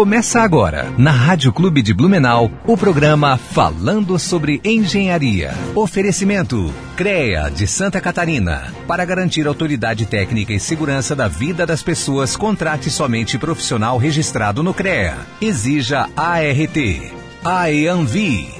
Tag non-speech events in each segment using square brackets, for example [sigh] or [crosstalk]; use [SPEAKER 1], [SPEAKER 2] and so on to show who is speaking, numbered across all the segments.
[SPEAKER 1] Começa agora, na Rádio Clube de Blumenau, o programa Falando sobre Engenharia. Oferecimento CREA de Santa Catarina. Para garantir autoridade técnica e segurança da vida das pessoas, contrate somente profissional registrado no CREA. Exija ART. AEANVI.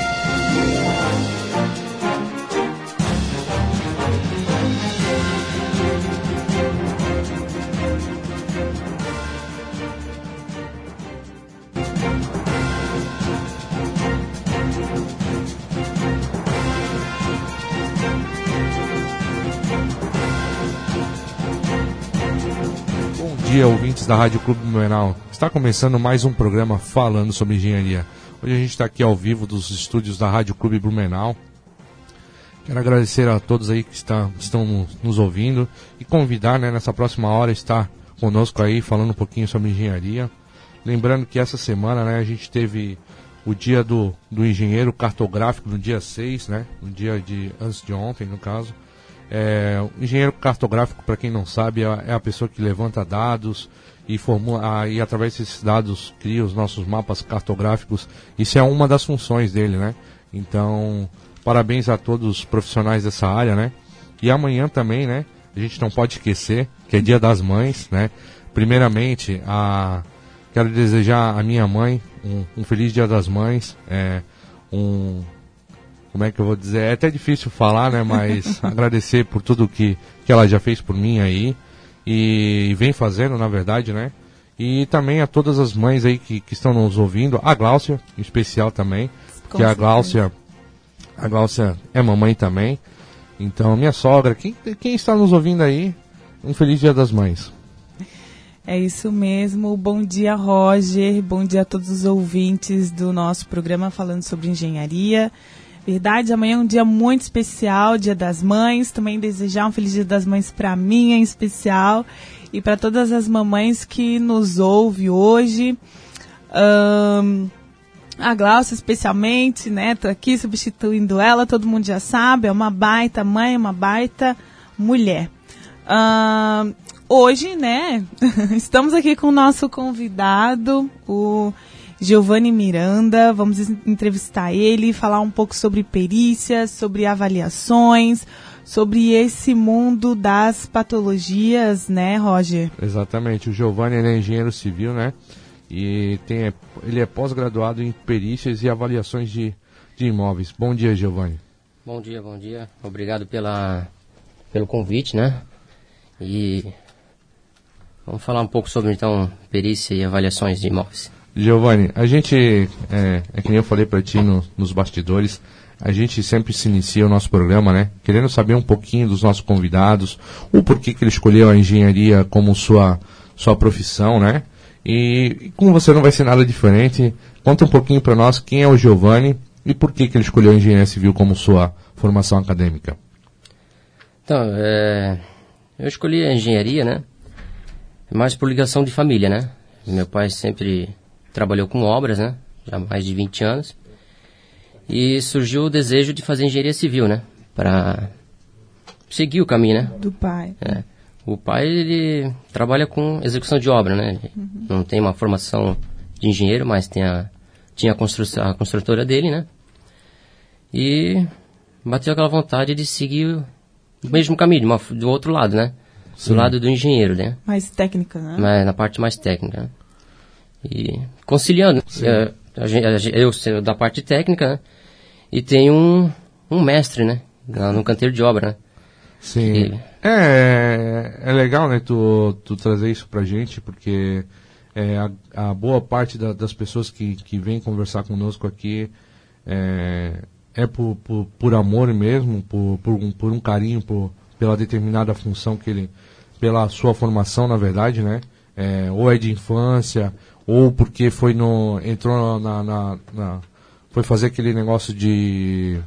[SPEAKER 2] Da Rádio Clube Blumenau. Está começando mais um programa falando sobre engenharia. Hoje a gente está aqui ao vivo dos estúdios da Rádio Clube Blumenau. Quero agradecer a todos aí que está, estão nos ouvindo e convidar, né, nessa próxima hora, estar conosco aí falando um pouquinho sobre engenharia. Lembrando que essa semana, né, a gente teve o dia do, do engenheiro cartográfico no dia 6, né, no dia de antes de ontem, no caso. É, o engenheiro cartográfico, para quem não sabe, é, é a pessoa que levanta dados e, formula, e através desses dados cria os nossos mapas cartográficos. Isso é uma das funções dele, né? Então, parabéns a todos os profissionais dessa área, né? E amanhã também, né? A gente não pode esquecer que é Dia das Mães, né? Primeiramente, a... quero desejar à minha mãe um, um feliz Dia das Mães, é, um como é que eu vou dizer? É até difícil falar, né? Mas [laughs] agradecer por tudo que, que ela já fez por mim aí. E, vem fazendo, na verdade, né? E também a todas as mães aí que, que estão nos ouvindo. A Gláucia, em especial também. Porque a Gláucia, a Gláucia é mamãe também. Então, minha sogra, quem, quem está nos ouvindo aí, um feliz dia das mães.
[SPEAKER 3] É isso mesmo. Bom dia, Roger. Bom dia a todos os ouvintes do nosso programa falando sobre engenharia. Verdade, amanhã é um dia muito especial, Dia das Mães. Também desejar um feliz Dia das Mães para mim em especial e para todas as mamães que nos ouvem hoje. Um, a Glaucia especialmente, né? Tô aqui substituindo ela, todo mundo já sabe, é uma baita mãe, uma baita mulher. Um, hoje, né, [laughs] estamos aqui com o nosso convidado, o Giovanni Miranda. Vamos entrevistar ele, falar um pouco sobre perícias, sobre avaliações, sobre esse mundo das patologias, né, Roger?
[SPEAKER 2] Exatamente. O Giovanni é engenheiro civil, né? E tem, ele é pós-graduado em perícias e avaliações de, de imóveis. Bom dia, Giovanni.
[SPEAKER 4] Bom dia, bom dia. Obrigado pela, pelo convite, né? E vamos falar um pouco sobre então perícia e avaliações de imóveis.
[SPEAKER 2] Giovanni, a gente, é, é que nem eu falei para ti no, nos bastidores, a gente sempre se inicia o nosso programa, né? Querendo saber um pouquinho dos nossos convidados, o porquê que ele escolheu a engenharia como sua, sua profissão, né? E, como você não vai ser nada diferente, conta um pouquinho para nós quem é o Giovanni e por que, que ele escolheu a engenharia civil como sua formação acadêmica.
[SPEAKER 4] Então, é, eu escolhi a engenharia, né? Mais por ligação de família, né? Meu pai sempre trabalhou com obras, né? Já há mais de 20 anos. E surgiu o desejo de fazer engenharia civil, né? Para seguir o caminho, né?
[SPEAKER 3] Do pai.
[SPEAKER 4] É. O pai, ele trabalha com execução de obra, né? Uhum. Não tem uma formação de engenheiro, mas tem a, tinha a, constru a construtora dele, né? E bateu aquela vontade de seguir o mesmo caminho, uma, do outro lado, né? Sim. Do lado do engenheiro, né?
[SPEAKER 3] Mais técnica, né?
[SPEAKER 4] Mas, na parte mais técnica, né? E conciliando. É, a, a, eu da parte técnica, né? E tem um, um mestre, né? No canteiro de obra, né?
[SPEAKER 2] Sim. E... É, é legal, né, tu, tu trazer isso pra gente, porque é, a, a boa parte da, das pessoas que, que vêm conversar conosco aqui é, é por, por, por amor mesmo, por, por, um, por um carinho por, pela determinada função que ele, pela sua formação, na verdade, né? É, ou é de infância, ou porque foi no entrou na, na, na foi fazer aquele negócio de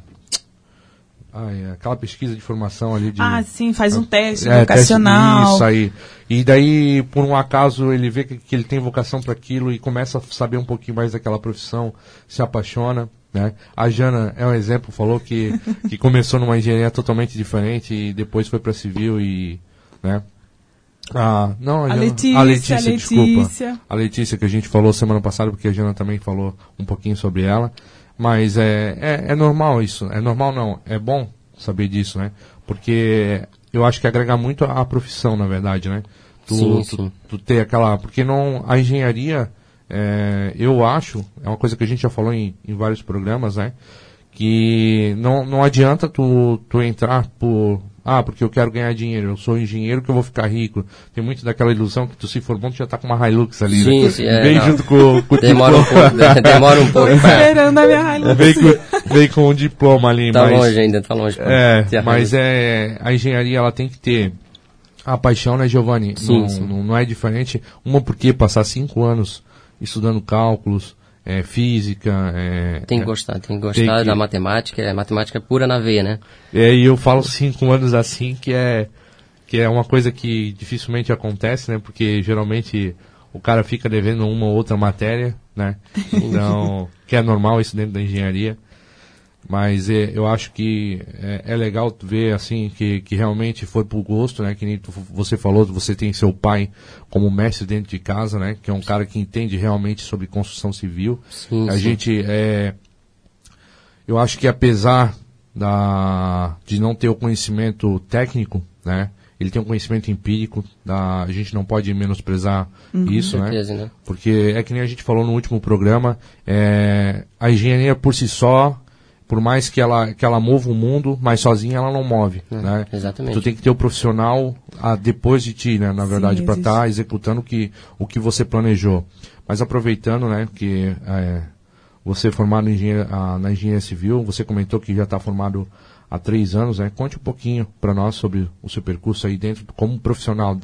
[SPEAKER 2] é, aquela pesquisa de formação ali de.
[SPEAKER 3] Ah, sim, faz um teste
[SPEAKER 2] É,
[SPEAKER 3] vocacional.
[SPEAKER 2] teste- isso aí. E daí, por um acaso, ele vê que, que ele tem vocação para aquilo e começa a saber um pouquinho mais daquela profissão, se apaixona. Né? A Jana é um exemplo, falou que, que começou numa engenharia totalmente diferente e depois foi para civil e. Né? Ah, não, a,
[SPEAKER 3] A Letícia,
[SPEAKER 2] a Letícia,
[SPEAKER 3] a
[SPEAKER 2] desculpa.
[SPEAKER 3] Letícia.
[SPEAKER 2] A Letícia que a gente falou semana passada, porque a Jana também falou um pouquinho sobre ela. Mas é, é, é normal isso. É normal não. É bom saber disso, né? Porque eu acho que agrega muito à profissão, na verdade, né? Tu,
[SPEAKER 4] Sim,
[SPEAKER 2] tu,
[SPEAKER 4] sim.
[SPEAKER 2] tu ter aquela. Porque não. A engenharia, é, eu acho, é uma coisa que a gente já falou em, em vários programas, né? Que não, não adianta tu, tu entrar por. Ah, porque eu quero ganhar dinheiro, eu sou engenheiro que eu vou ficar rico. Tem muito daquela ilusão que tu se formou, tu já tá com uma Hilux ali,
[SPEAKER 4] Sim,
[SPEAKER 2] né?
[SPEAKER 4] sim, é,
[SPEAKER 2] Vem
[SPEAKER 4] não.
[SPEAKER 2] junto com, com o
[SPEAKER 4] Demora um
[SPEAKER 2] diploma.
[SPEAKER 4] pouco, de- demora um pouco [laughs]
[SPEAKER 3] esperando a minha Hilux.
[SPEAKER 2] Vem com, vem com um diploma ali,
[SPEAKER 4] Tá
[SPEAKER 2] mas,
[SPEAKER 4] longe ainda, tá longe.
[SPEAKER 2] É, mas é, a engenharia ela tem que ter a paixão, né, Giovanni?
[SPEAKER 4] Sim,
[SPEAKER 2] não,
[SPEAKER 4] sim.
[SPEAKER 2] Não, não é diferente. Uma porque passar cinco anos estudando cálculos, é, física, é,
[SPEAKER 4] Tem que
[SPEAKER 2] é,
[SPEAKER 4] gostar, tem que gostar
[SPEAKER 2] que-
[SPEAKER 4] da matemática, é matemática pura na veia, né?
[SPEAKER 2] é, e eu falo cinco anos assim que é que é uma coisa que dificilmente acontece, né? Porque geralmente o cara fica devendo uma ou outra matéria, né? [laughs] Então, que é normal isso dentro da engenharia. Mas é, eu acho que é, é legal ver assim que, que realmente foi por gosto, né? Que nem tu- você falou, você tem seu pai como mestre dentro de casa, né? Que é um cara que entende realmente sobre construção civil.
[SPEAKER 4] Sim,
[SPEAKER 2] a
[SPEAKER 4] sim.
[SPEAKER 2] gente é, eu acho que apesar da de não ter o conhecimento técnico, né? Ele tem um conhecimento empírico, da, a gente não pode menosprezar isso, né?
[SPEAKER 4] certeza, né?
[SPEAKER 2] Porque é que nem a gente falou no último programa, é, a engenharia por si só, por mais que ela, que ela mova o mundo, mas sozinha ela não move, né?
[SPEAKER 4] exatamente.
[SPEAKER 2] Tu tem que ter o profissional ah, depois de ti, né? Na verdade, para estar executando o que, o que você planejou. Mas aproveitando, né, que é, você é formado ah, na engenharia civil, você comentou que já está formado há três anos, né? Conte um pouquinho para nós sobre o seu percurso aí dentro, como profissional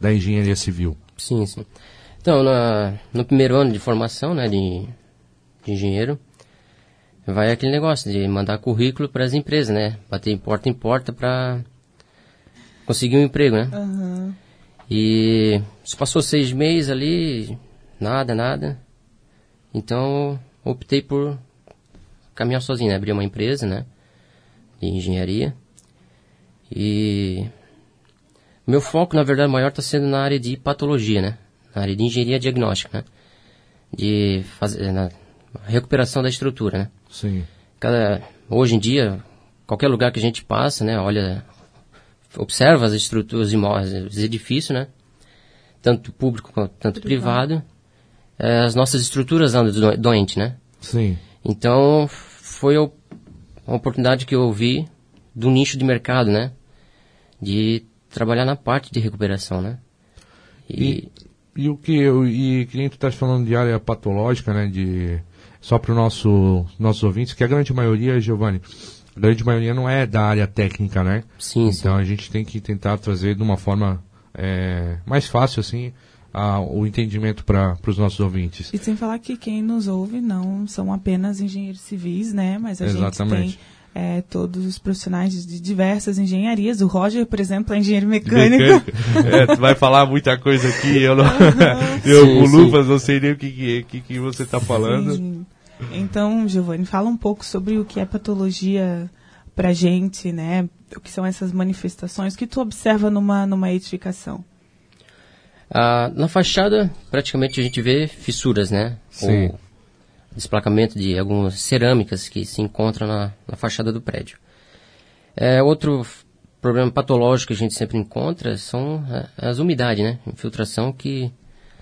[SPEAKER 2] da engenharia civil.
[SPEAKER 4] Sim, sim. Então, na, no primeiro ano de formação, né, de, de engenheiro, vai aquele negócio de mandar currículo para as empresas, né? Bater em porta em porta para conseguir um emprego, né?
[SPEAKER 3] Aham.
[SPEAKER 4] E se passou seis meses ali, nada, nada. Então, optei por caminhar sozinho, né? Abrir uma empresa, né? De engenharia. E meu foco, na verdade, maior está sendo na área de patologia, né? Na área de engenharia diagnóstica, né? De fazer na recuperação da estrutura, né?
[SPEAKER 2] Sim.
[SPEAKER 4] Cada, hoje em dia, qualquer lugar que a gente passa, né, olha, observa as estruturas imóveis, os edifícios, né, tanto público quanto tanto privado, eh, as nossas estruturas andam do- doente, né.
[SPEAKER 2] Sim.
[SPEAKER 4] Então, foi o- uma oportunidade que eu vi do nicho de mercado, né, de trabalhar na parte de recuperação, né. E,
[SPEAKER 2] E o que eu, e que nem tu estás falando de área patológica, né? De, só para os nosso, nossos ouvintes, que a grande maioria, Giovanni, a grande maioria não é da área técnica, né?
[SPEAKER 4] sim, sim.
[SPEAKER 2] Então a gente tem que tentar trazer de uma forma é, mais fácil, assim, a, o entendimento para os nossos ouvintes.
[SPEAKER 3] E sem falar que quem nos ouve não são apenas engenheiros civis, né? Mas a
[SPEAKER 2] Exatamente.
[SPEAKER 3] gente tem é, todos os profissionais de diversas engenharias. O Roger, por exemplo, é engenheiro mecânico.
[SPEAKER 2] É, tu vai falar muita coisa aqui, eu, não, [laughs] [laughs] eu
[SPEAKER 4] Sim, sim.
[SPEAKER 2] luvas não sei nem o que, que, que, que você está falando.
[SPEAKER 3] Sim. Então, Giovanni, fala um pouco sobre o que é patologia pra gente, né? O que são essas manifestações que tu observa numa, numa edificação.
[SPEAKER 4] Ah, na fachada, praticamente a gente vê fissuras, né?
[SPEAKER 2] Sim.
[SPEAKER 4] Ou desplacamento de algumas cerâmicas que se encontram na, na fachada do prédio. É, outro problema patológico que a gente sempre encontra são ah, as umidades, né? Infiltração que,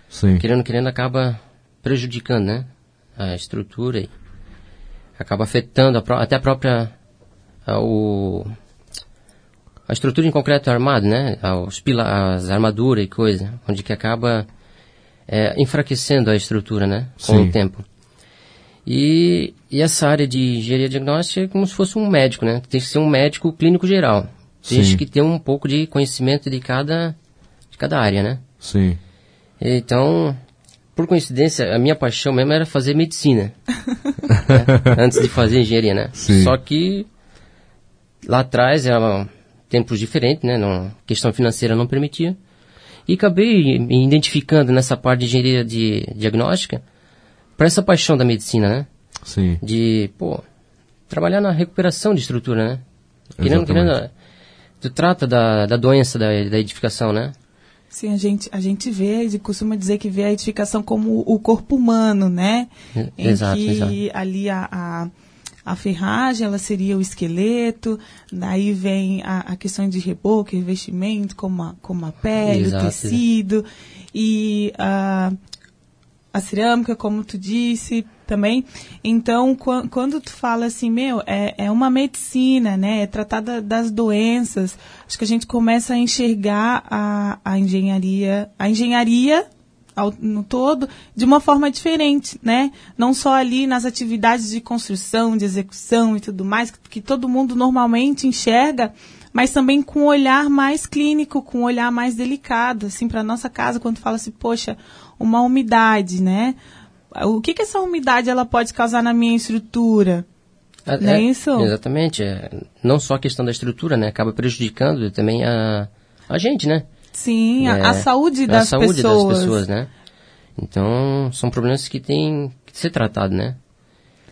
[SPEAKER 2] Sim.
[SPEAKER 4] querendo querendo, acaba prejudicando, né? A estrutura e acaba afetando a até a própria... ah, o, a estrutura em concreto armado, né? Os pila as armaduras e coisa, onde que acaba é, enfraquecendo a estrutura, né? Com
[SPEAKER 2] Sim.
[SPEAKER 4] o tempo. E, e essa área de engenharia diagnóstica é como se fosse um médico, né? Tem que ser um médico clínico geral. Tem
[SPEAKER 2] Sim.
[SPEAKER 4] que ter um pouco de conhecimento de cada, de cada área, né?
[SPEAKER 2] Sim.
[SPEAKER 4] Então, por coincidência, a minha paixão mesmo era fazer medicina. né? [laughs] Antes de fazer engenharia, né?
[SPEAKER 2] Sim.
[SPEAKER 4] Só que lá atrás era tempos diferentes, né? Não, questão financeira não permitia. E acabei me identificando nessa parte de engenharia de diagnóstica para essa paixão da medicina, né?
[SPEAKER 2] Sim.
[SPEAKER 4] De, pô, trabalhar na recuperação de estrutura, né? Querendo, querendo, tu trata da, da doença da, da edificação, né?
[SPEAKER 3] Sim, a gente, a gente vê e costuma dizer que vê a edificação como o corpo humano, né?
[SPEAKER 4] Em exato,
[SPEAKER 3] que
[SPEAKER 4] exato.
[SPEAKER 3] ali a, a, a, ferragem, ela seria o esqueleto, daí vem a, a questão de reboco, revestimento, como a, como a pele,
[SPEAKER 4] Exato,
[SPEAKER 3] o tecido, e a, a cerâmica, como tu disse, também. Então, qu quando tu fala assim, meu, é, é uma medicina, né? É tratada das doenças. Acho que a gente começa a enxergar a, a engenharia, a engenharia ao, no todo de uma forma diferente, né? Não só ali nas atividades de construção, de execução e tudo mais, que, que todo mundo normalmente enxerga, mas também com um olhar mais clínico, com um olhar mais delicado, assim, para nossa casa, quando fala assim, poxa, uma umidade, né? O que, que essa umidade ela pode causar na minha estrutura?
[SPEAKER 4] É,
[SPEAKER 3] não é, isso?
[SPEAKER 4] Exatamente. É, não só a questão da estrutura, né? Acaba prejudicando também a, a gente, né?
[SPEAKER 3] Sim,
[SPEAKER 4] É,
[SPEAKER 3] a, saúde das
[SPEAKER 4] a saúde
[SPEAKER 3] pessoas.
[SPEAKER 4] das pessoas, né? Então, são problemas que têm que ser tratados, né?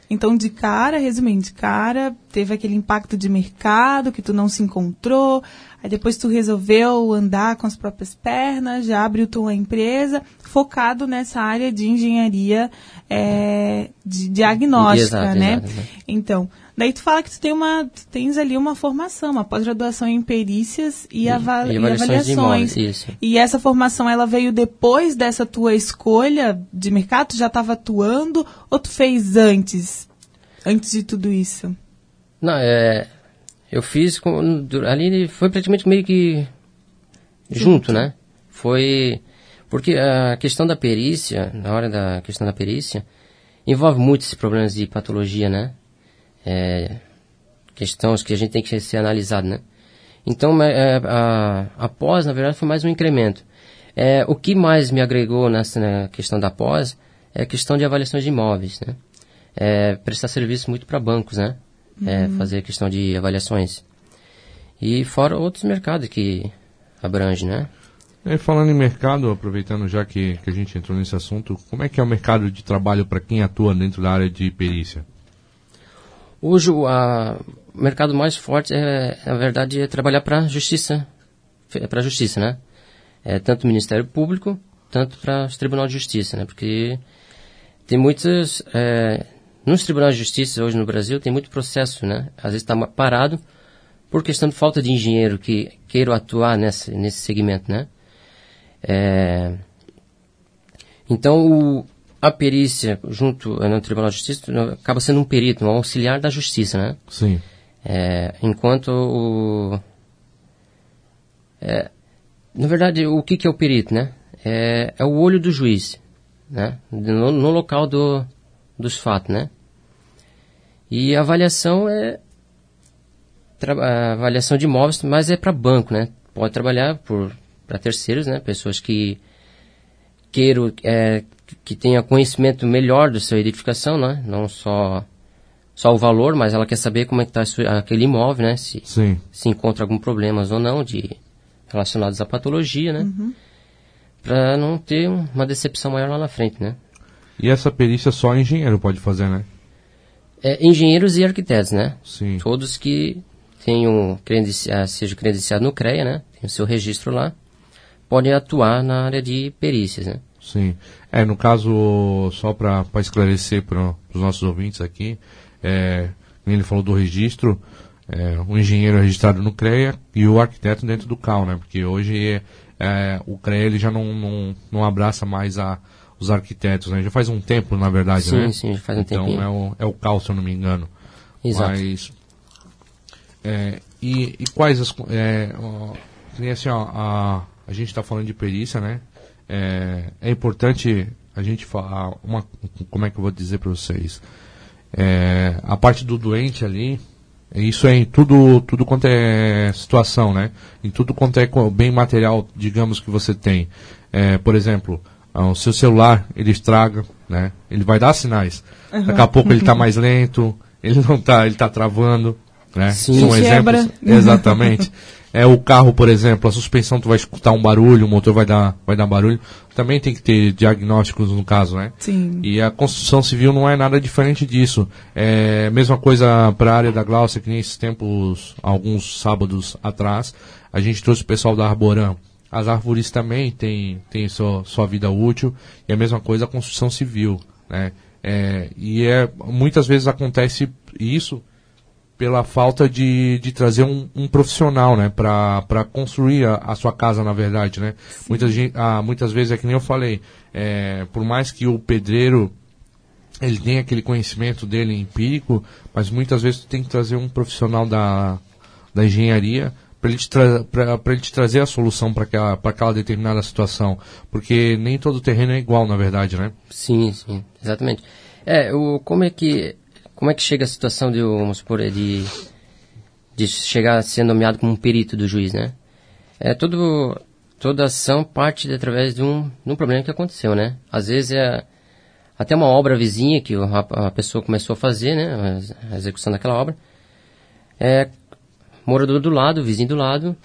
[SPEAKER 3] Então, de cara, resumindo, de cara, teve aquele impacto de mercado que tu não se encontrou, aí depois tu resolveu andar com as próprias pernas, já abriu tua empresa, focado nessa área de engenharia é, de diagnóstica,
[SPEAKER 4] Exato,
[SPEAKER 3] né?
[SPEAKER 4] exato, exato.
[SPEAKER 3] Então, daí tu fala que tu, tem uma, tu tens ali uma formação, uma pós-graduação em perícias e, ava
[SPEAKER 4] e
[SPEAKER 3] e
[SPEAKER 4] avaliações de
[SPEAKER 3] avaliações.
[SPEAKER 4] imóveis, isso.
[SPEAKER 3] E essa formação, ela veio depois dessa tua escolha de mercado? Tu já estava atuando ou tu fez antes? Antes de tudo isso?
[SPEAKER 4] Não, é... Eu fiz... Com, ali foi praticamente meio que... Junto, né? Foi... Porque a questão da perícia, na hora da questão da perícia, envolve muitos problemas de patologia, né? É, questões que a gente tem que ser analisado, né? Então, é, a, a pós, na verdade, foi mais um incremento. É, o que mais me agregou nessa na questão da pós é a questão de avaliações de imóveis, né? É, prestar serviço muito para bancos, né? É, fazer a questão de avaliações. E fora outros mercados que abrange, né?
[SPEAKER 2] E falando em mercado, aproveitando já que, que a gente entrou nesse assunto, como é que é o mercado de trabalho para quem atua dentro da área de perícia?
[SPEAKER 4] Hoje o mercado mais forte é, na verdade, é trabalhar para a justiça, para justiça, né? É, tanto o Ministério Público, tanto para os Tribunais de Justiça, né? Porque tem muitos, é, nos Tribunais de Justiça hoje no Brasil tem muito processo, né? Às vezes está parado por questão de falta de engenheiro que queiram atuar nesse, nesse segmento, né? É, então, o, a perícia junto eh, no Tribunal de Justiça acaba sendo um perito, um auxiliar da justiça, né?
[SPEAKER 2] Sim.
[SPEAKER 4] É, enquanto o... é, na verdade, o que, que é o perito, né? É, é o olho do juiz, né? No, no local do, dos fatos, né? E a avaliação é... a avaliação de imóveis, mas é para banco, né? Pode trabalhar para terceiros, né? Pessoas que queiram é, que tenha conhecimento melhor da sua edificação, né? Não só só o valor, mas ela quer saber como é que está aquele imóvel, né? Se,
[SPEAKER 2] Sim.
[SPEAKER 4] se encontra algum problemas ou não de relacionados à patologia, né? Para não ter um- uma decepção maior lá na frente, né?
[SPEAKER 2] E essa perícia só engenheiro pode fazer, né?
[SPEAKER 4] É, engenheiros e arquitetos, né?
[SPEAKER 2] Sim.
[SPEAKER 4] Todos que tenham credenci ah, sejam credenciados no CREA, né? Tem o seu registro lá, podem atuar na área de perícias, né?
[SPEAKER 2] Sim. É, no caso, só para esclarecer para os nossos ouvintes aqui, é, ele falou do registro, é, o engenheiro é registrado no CREA e o arquiteto dentro do CAL, né? Porque hoje é, o CREA ele já não, não, não abraça mais a, os arquitetos, né? Já faz um tempo, na verdade,
[SPEAKER 4] Sim,
[SPEAKER 2] né?
[SPEAKER 4] sim, já faz um
[SPEAKER 2] então,
[SPEAKER 4] tempinho.
[SPEAKER 2] é o, é o CAL, se eu não me engano.
[SPEAKER 4] Exato.
[SPEAKER 2] Mas, é, e, e quais as... É, ó, assim, ó, a, a gente está falando de perícia, né? É, é importante a gente falar uma... Como é que eu vou dizer para vocês? É, a parte do doente ali, isso é em tudo, tudo quanto é situação, né? Em tudo quanto é bem material, digamos, que você tem. É, por exemplo, ah, o seu celular, ele estraga, né? Ele vai dar sinais. Daqui a pouco ele está [laughs] mais lento, ele não tá, ele tá travando. né?
[SPEAKER 4] Sim.
[SPEAKER 2] São exemplos. Exatamente. [laughs] É o carro, por exemplo, a suspensão tu vai escutar um barulho, o motor vai dar, vai dar barulho. Também tem que ter diagnósticos no caso, né?
[SPEAKER 3] Sim.
[SPEAKER 2] E a construção civil não é nada diferente disso. É mesma coisa para a área da Glaucia, que nem esses tempos, alguns sábados atrás, a gente trouxe o pessoal da Arboram. As árvores também têm, têm sua, sua vida útil, e a mesma coisa a construção civil, né? É, e é, muitas vezes acontece isso pela falta de, de trazer um, um profissional, né, para construir a, a sua casa, na verdade, né. Muitas, ah, muitas vezes é que nem eu falei, é, por mais que o pedreiro ele tenha aquele conhecimento dele empírico, mas muitas vezes tu tem que trazer um profissional da, da engenharia para ele, ele te trazer a solução para aquela, pra aquela determinada situação, porque nem todo terreno é igual, na verdade, né.
[SPEAKER 4] Sim, sim, exatamente. É, o, como é que como é que chega a situação de, vamos supor, de, de chegar a ser nomeado como um perito do juiz, né? É tudo, toda ação parte de, através de um, de um problema que aconteceu, né? Às vezes é até uma obra vizinha que a, a pessoa começou a fazer, né? A execução daquela obra. É, morador do lado, vizinho do lado,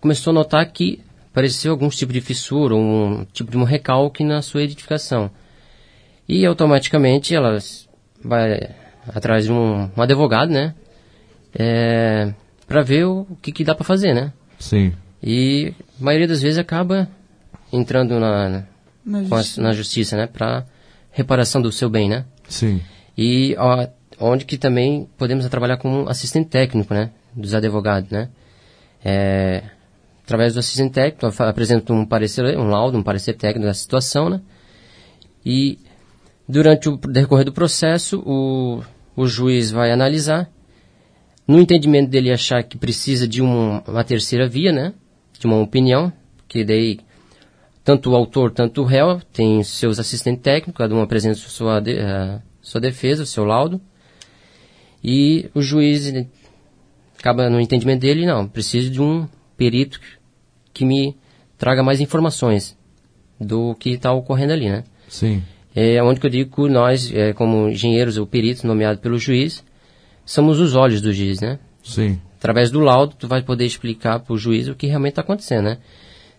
[SPEAKER 4] começou a notar que apareceu algum tipo de fissura, um tipo de um recalque na sua edificação. E automaticamente ela vai atrás de um, um advogado, né? É, para ver o que, que dá para fazer, né?
[SPEAKER 2] Sim.
[SPEAKER 4] E a maioria das vezes acaba entrando na,
[SPEAKER 3] Na
[SPEAKER 4] com a-
[SPEAKER 3] justiça.
[SPEAKER 4] na justiça, né? Para reparação do seu bem, né?
[SPEAKER 2] Sim.
[SPEAKER 4] E ó, onde que também podemos trabalhar como assistente técnico, né? Dos advogados, né? É, através do assistente técnico, apresento um parecer, um laudo, um parecer técnico da situação, né? E durante o decorrer do processo, o, o juiz vai analisar. No entendimento dele achar que precisa de um- uma terceira via, né? De uma opinião, que daí tanto o autor, tanto o réu tem seus assistentes técnicos, cada um apresenta sua, de- sua defesa, o seu laudo. E o juiz acaba no entendimento dele, não, preciso de um perito que me traga mais informações do que está ocorrendo ali, né?
[SPEAKER 2] Sim.
[SPEAKER 4] É onde que eu digo que nós, eh, como engenheiros ou peritos nomeados pelo juiz, somos os olhos do juiz, né?
[SPEAKER 2] Sim.
[SPEAKER 4] Através do laudo, tu vai poder explicar para o juiz o que realmente está acontecendo, né?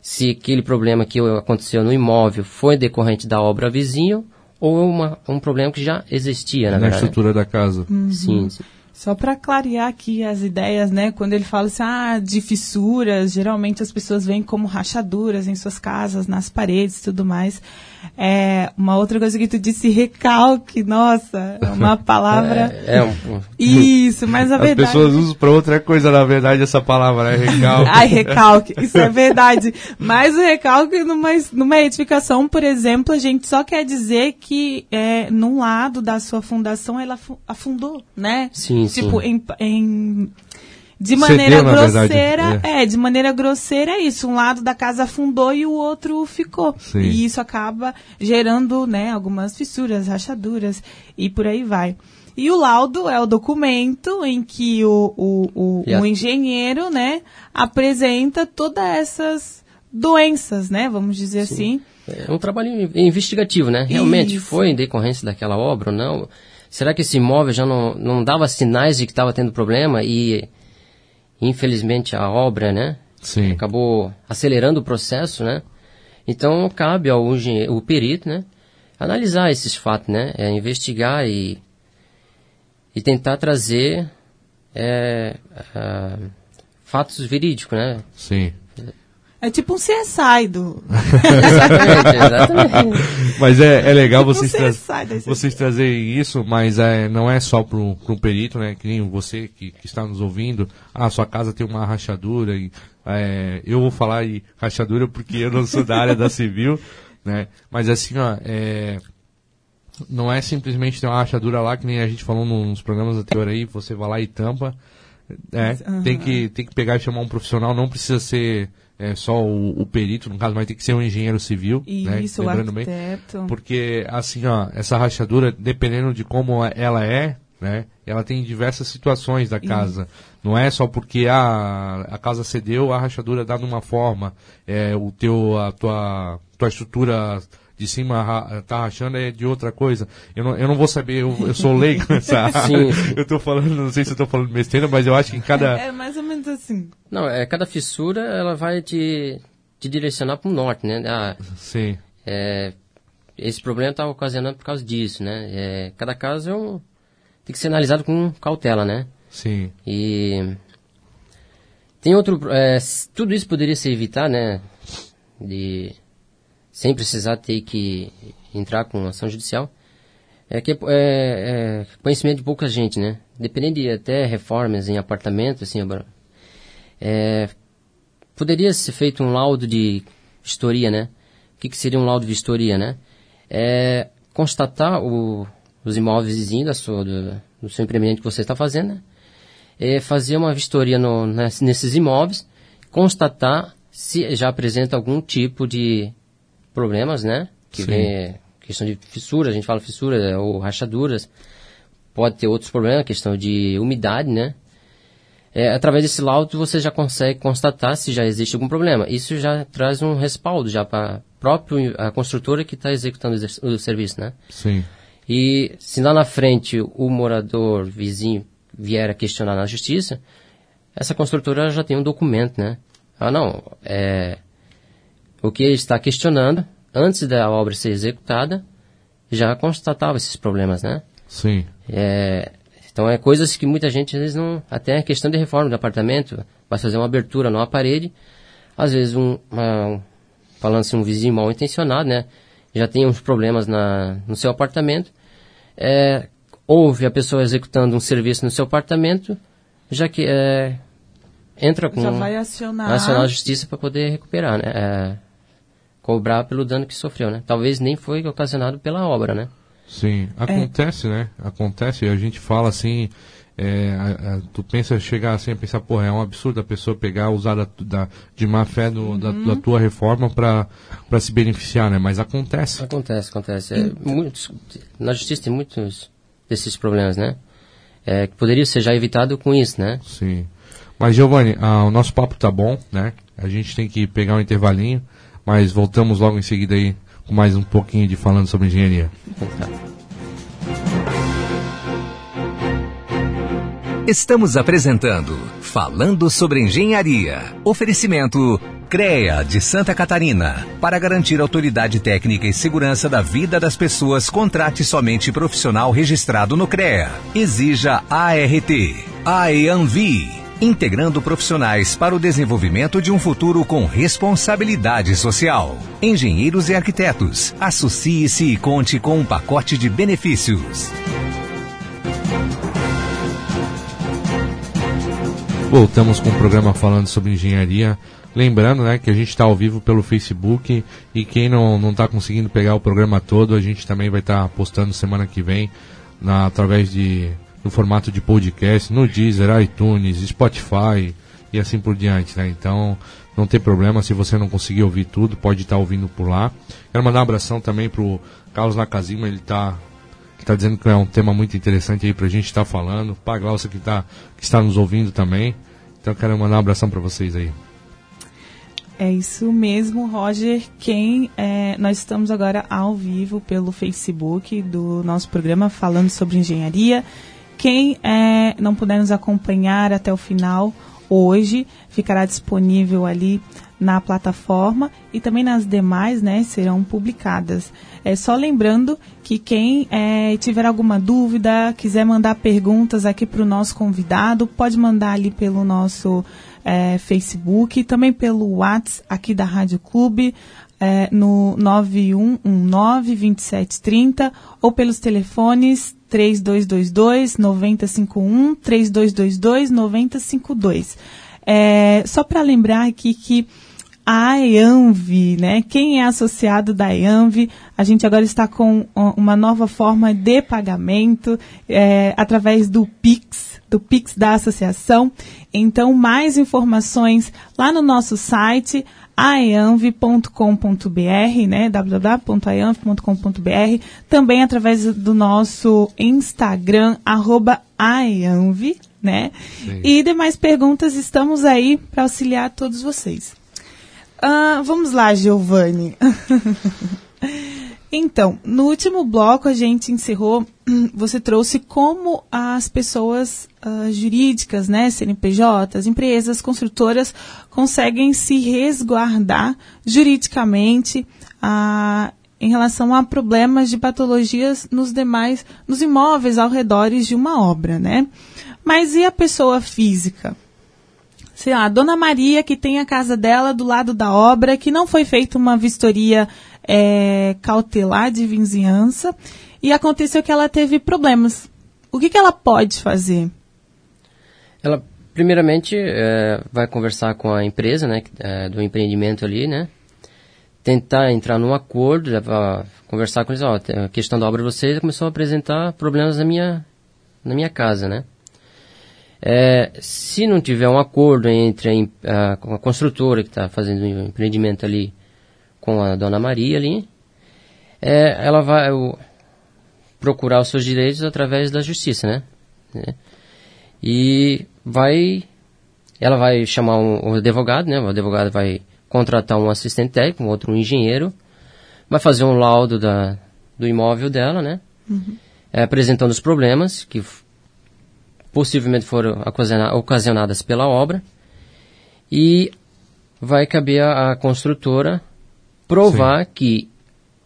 [SPEAKER 4] Se aquele problema que aconteceu no imóvel foi decorrente da obra vizinho ou uma, um problema que já existia, na,
[SPEAKER 2] Na
[SPEAKER 4] verdade. né?
[SPEAKER 2] estrutura da casa.
[SPEAKER 4] Sim, sim.
[SPEAKER 3] Só para clarear aqui as ideias, né? Quando ele fala assim, ah, de fissuras, geralmente as pessoas veem como rachaduras em suas casas, nas paredes e tudo mais. É, uma outra coisa que tu disse, recalque, nossa, é uma [laughs] palavra.
[SPEAKER 4] É, é um,
[SPEAKER 3] Isso, mas a
[SPEAKER 2] As
[SPEAKER 3] verdade.
[SPEAKER 2] pessoas usam pra outra coisa, na verdade, essa palavra, né? Recalque.
[SPEAKER 3] Ai, recalque, isso é [laughs] verdade. Mas o recalque numa, numa edificação, por exemplo, a gente só quer dizer que é, num lado da sua fundação ela afu- afundou, né?
[SPEAKER 4] Sim,
[SPEAKER 3] tipo,
[SPEAKER 4] sim.
[SPEAKER 3] Em, em- de
[SPEAKER 2] Cedeu,
[SPEAKER 3] maneira
[SPEAKER 2] verdade,
[SPEAKER 3] grosseira,
[SPEAKER 2] é.
[SPEAKER 3] é. de maneira grosseira é isso. Um lado da casa afundou e o outro ficou.
[SPEAKER 2] Sim.
[SPEAKER 3] E isso acaba gerando, né, algumas fissuras, rachaduras e por aí vai. E o laudo é o documento em que o, o, o,
[SPEAKER 4] a-
[SPEAKER 3] o engenheiro, né, apresenta todas essas doenças, né, vamos dizer assim.
[SPEAKER 4] é um trabalho in- investigativo, né? Realmente
[SPEAKER 3] Isso.
[SPEAKER 4] foi em decorrência daquela obra ou não? Será que esse imóvel já não, não dava sinais de que estava tendo problema e, infelizmente, a obra, né?
[SPEAKER 2] Sim.
[SPEAKER 4] acabou acelerando o processo, né? Então cabe ao o perito, né, analisar esses fatos, né, é, investigar e e tentar trazer é, fatos verídicos, né?
[SPEAKER 2] Sim.
[SPEAKER 3] É tipo um CSI do...
[SPEAKER 4] Exatamente, [laughs] exatamente.
[SPEAKER 2] Mas é, é legal
[SPEAKER 3] Tipo
[SPEAKER 2] vocês,
[SPEAKER 3] um
[SPEAKER 2] tra vocês trazerem isso, mas é, não é só para um perito, né? Que nem você que, que está nos ouvindo. Ah, sua casa tem uma rachadura. E, é, eu vou falar em rachadura porque eu não sou da área da civil, né? Mas assim, ó, é, não é simplesmente ter uma rachadura lá, que nem a gente falou nos programas anteriores aí, você vai lá e tampa. É, tem, que, tem que pegar e chamar um profissional, não precisa ser é, só o, o perito, no caso, mas tem que ser um engenheiro civil. né?
[SPEAKER 3] Isso, o
[SPEAKER 2] Lembrando bem. Porque, assim, ó, essa rachadura, dependendo de como ela é, né, ela tem diversas situações da casa. Não é só porque a, a casa cedeu, a rachadura dá de uma forma, é, o teu, a tua, tua estrutura de cima tá rachando é de outra coisa. Eu não, eu não vou saber, eu, eu sou leigo [laughs] nessa área. Eu tô falando, não sei se eu tô falando besteira, mas eu acho que em cada...
[SPEAKER 3] É, é mais ou menos assim.
[SPEAKER 4] Não, é, cada fissura, ela vai te, te direcionar para o norte, né? Ah,
[SPEAKER 2] Sim.
[SPEAKER 4] É, esse problema está ocasionando por causa disso, né? É, cada caso é um, tem que ser analisado com cautela, né?
[SPEAKER 2] Sim.
[SPEAKER 4] E tem outro, é, tudo isso poderia ser evitado, né? De sem precisar ter que entrar com ação judicial. É que é, é conhecimento de pouca gente, né? Dependendo de até reformas em apartamento, assim, é, poderia ser feito um laudo de vistoria, né? O que, que seria um laudo de vistoria, né? É constatar o, os imóveis vizinhos da sua, do, do seu empreendimento que você está fazendo, né? É fazer uma vistoria no, nesses imóveis, constatar se já apresenta algum tipo de problemas, né? Que Sim. vem questão de fissura, a gente fala fissura ou rachaduras. Pode ter outros problemas, questão de umidade, né? É, através desse laudo você já consegue constatar se já existe algum problema. Isso já traz um respaldo já para próprio a construtora que está executando o serviço, né?
[SPEAKER 2] Sim.
[SPEAKER 4] E se lá na frente o morador vizinho vier a questionar na justiça, essa construtora já tem um documento, né? Ah, não, é, o que ele está questionando, antes da obra ser executada, já constatava esses problemas, né?
[SPEAKER 2] Sim.
[SPEAKER 4] É, então é coisas que muita gente às vezes não. Até a questão de reforma do apartamento, vai fazer uma abertura numa parede, às vezes um, uma, falando assim, um vizinho mal intencionado, né? Já tem uns problemas na, no seu apartamento. É, houve a pessoa executando um serviço no seu apartamento, já que é, entra com.
[SPEAKER 3] Já vai acionar.
[SPEAKER 4] acionar a justiça para poder recuperar, né? É, cobrar pelo dano que sofreu, né? Talvez nem foi ocasionado pela obra, né?
[SPEAKER 2] Sim, acontece, é. né? Acontece, a gente fala assim, é, a, a, tu pensa chegar assim a pensar, porra, é um absurdo a pessoa pegar, usar da, da de má fé do, uhum. da, da, tua reforma para se beneficiar, né? Mas acontece.
[SPEAKER 4] Acontece, acontece. É, muitos, na justiça tem muitos desses problemas, né? É, que poderia ser já evitado com isso, né?
[SPEAKER 2] Sim. Mas, Giovanni, ah, o nosso papo tá bom, né? A gente tem que pegar um intervalinho, mas voltamos logo em seguida aí com mais um pouquinho de falando sobre engenharia.
[SPEAKER 1] Estamos apresentando Falando sobre Engenharia. Oferecimento CREA de Santa Catarina. Para garantir autoridade técnica e segurança da vida das pessoas, contrate somente profissional registrado no CREA. Exija ART. AEANVI integrando profissionais para o desenvolvimento de um futuro com responsabilidade social. Engenheiros e arquitetos, associe-se e conte com um pacote de benefícios.
[SPEAKER 2] Voltamos com o programa falando sobre engenharia. Lembrando né, que a gente está ao vivo pelo Facebook e quem não está conseguindo pegar o programa todo, a gente também vai estar tá postando semana que vem na, através de no formato de podcast, no Deezer, iTunes, Spotify e assim por diante, né? Então, não tem problema, se você não conseguir ouvir tudo, pode estar tá ouvindo por lá. Quero mandar um abração também pro Carlos Nakazima, ele está tá dizendo que é um tema muito interessante aí pra gente estar tá falando. Pá, Glaucia que, tá, que está nos ouvindo também. Então, quero mandar um abração para vocês aí.
[SPEAKER 3] É isso mesmo, Roger. Quem é, nós estamos agora ao vivo pelo Facebook do nosso programa falando sobre engenharia. Quem é, não puder nos acompanhar até o final hoje, ficará disponível ali na plataforma e também nas demais, né, serão publicadas. É só lembrando que quem é, tiver alguma dúvida, quiser mandar perguntas aqui para o nosso convidado, pode mandar ali pelo nosso é, Facebook, também pelo WhatsApp aqui da Rádio Clube, é, no 9119-2730 ou pelos telefones 3222 9051, 3222 9052. É, só para lembrar aqui que a EANV, né? Quem é associado da EANV, a gente agora está com uma nova forma de pagamento é, através do PIX, do PIX da associação. Então, mais informações lá no nosso site aeanv.com.br, né, www.aeanv.com.br, também através do nosso Instagram, arroba aeanv, né, Sim. e demais perguntas, estamos aí para auxiliar todos vocês. Uh, vamos lá, Giovanni. [laughs] Então, no último bloco a gente encerrou, você trouxe como as pessoas uh, jurídicas, né, CNPJs, empresas, construtoras, conseguem se resguardar juridicamente uh, em relação a problemas de patologias nos demais, nos imóveis ao redor de uma obra, né? Mas e a pessoa física? Sei lá, a Dona Maria que tem a casa dela do lado da obra, que não foi feita uma vistoria é, cautelar de vizinhança e aconteceu que ela teve problemas. O que, que ela pode fazer?
[SPEAKER 4] Ela, primeiramente, é, vai conversar com a empresa né, é, do empreendimento ali, né? Tentar entrar num acordo, conversar com eles, ó, a questão da obra de vocês começou a apresentar problemas na minha, na minha casa, né? É, se não tiver um acordo entre a, a, a construtora que está fazendo o empreendimento ali com a dona Maria ali, é, ela vai procurar os seus direitos através da justiça, né? É. E vai, ela vai chamar um, um, advogado, né? O advogado vai contratar um assistente técnico, um outro um engenheiro, vai fazer um laudo da, do imóvel dela, né? Uhum. É, apresentando os problemas que possivelmente foram ocasionadas pela obra e vai caber à construtora provar Sim. que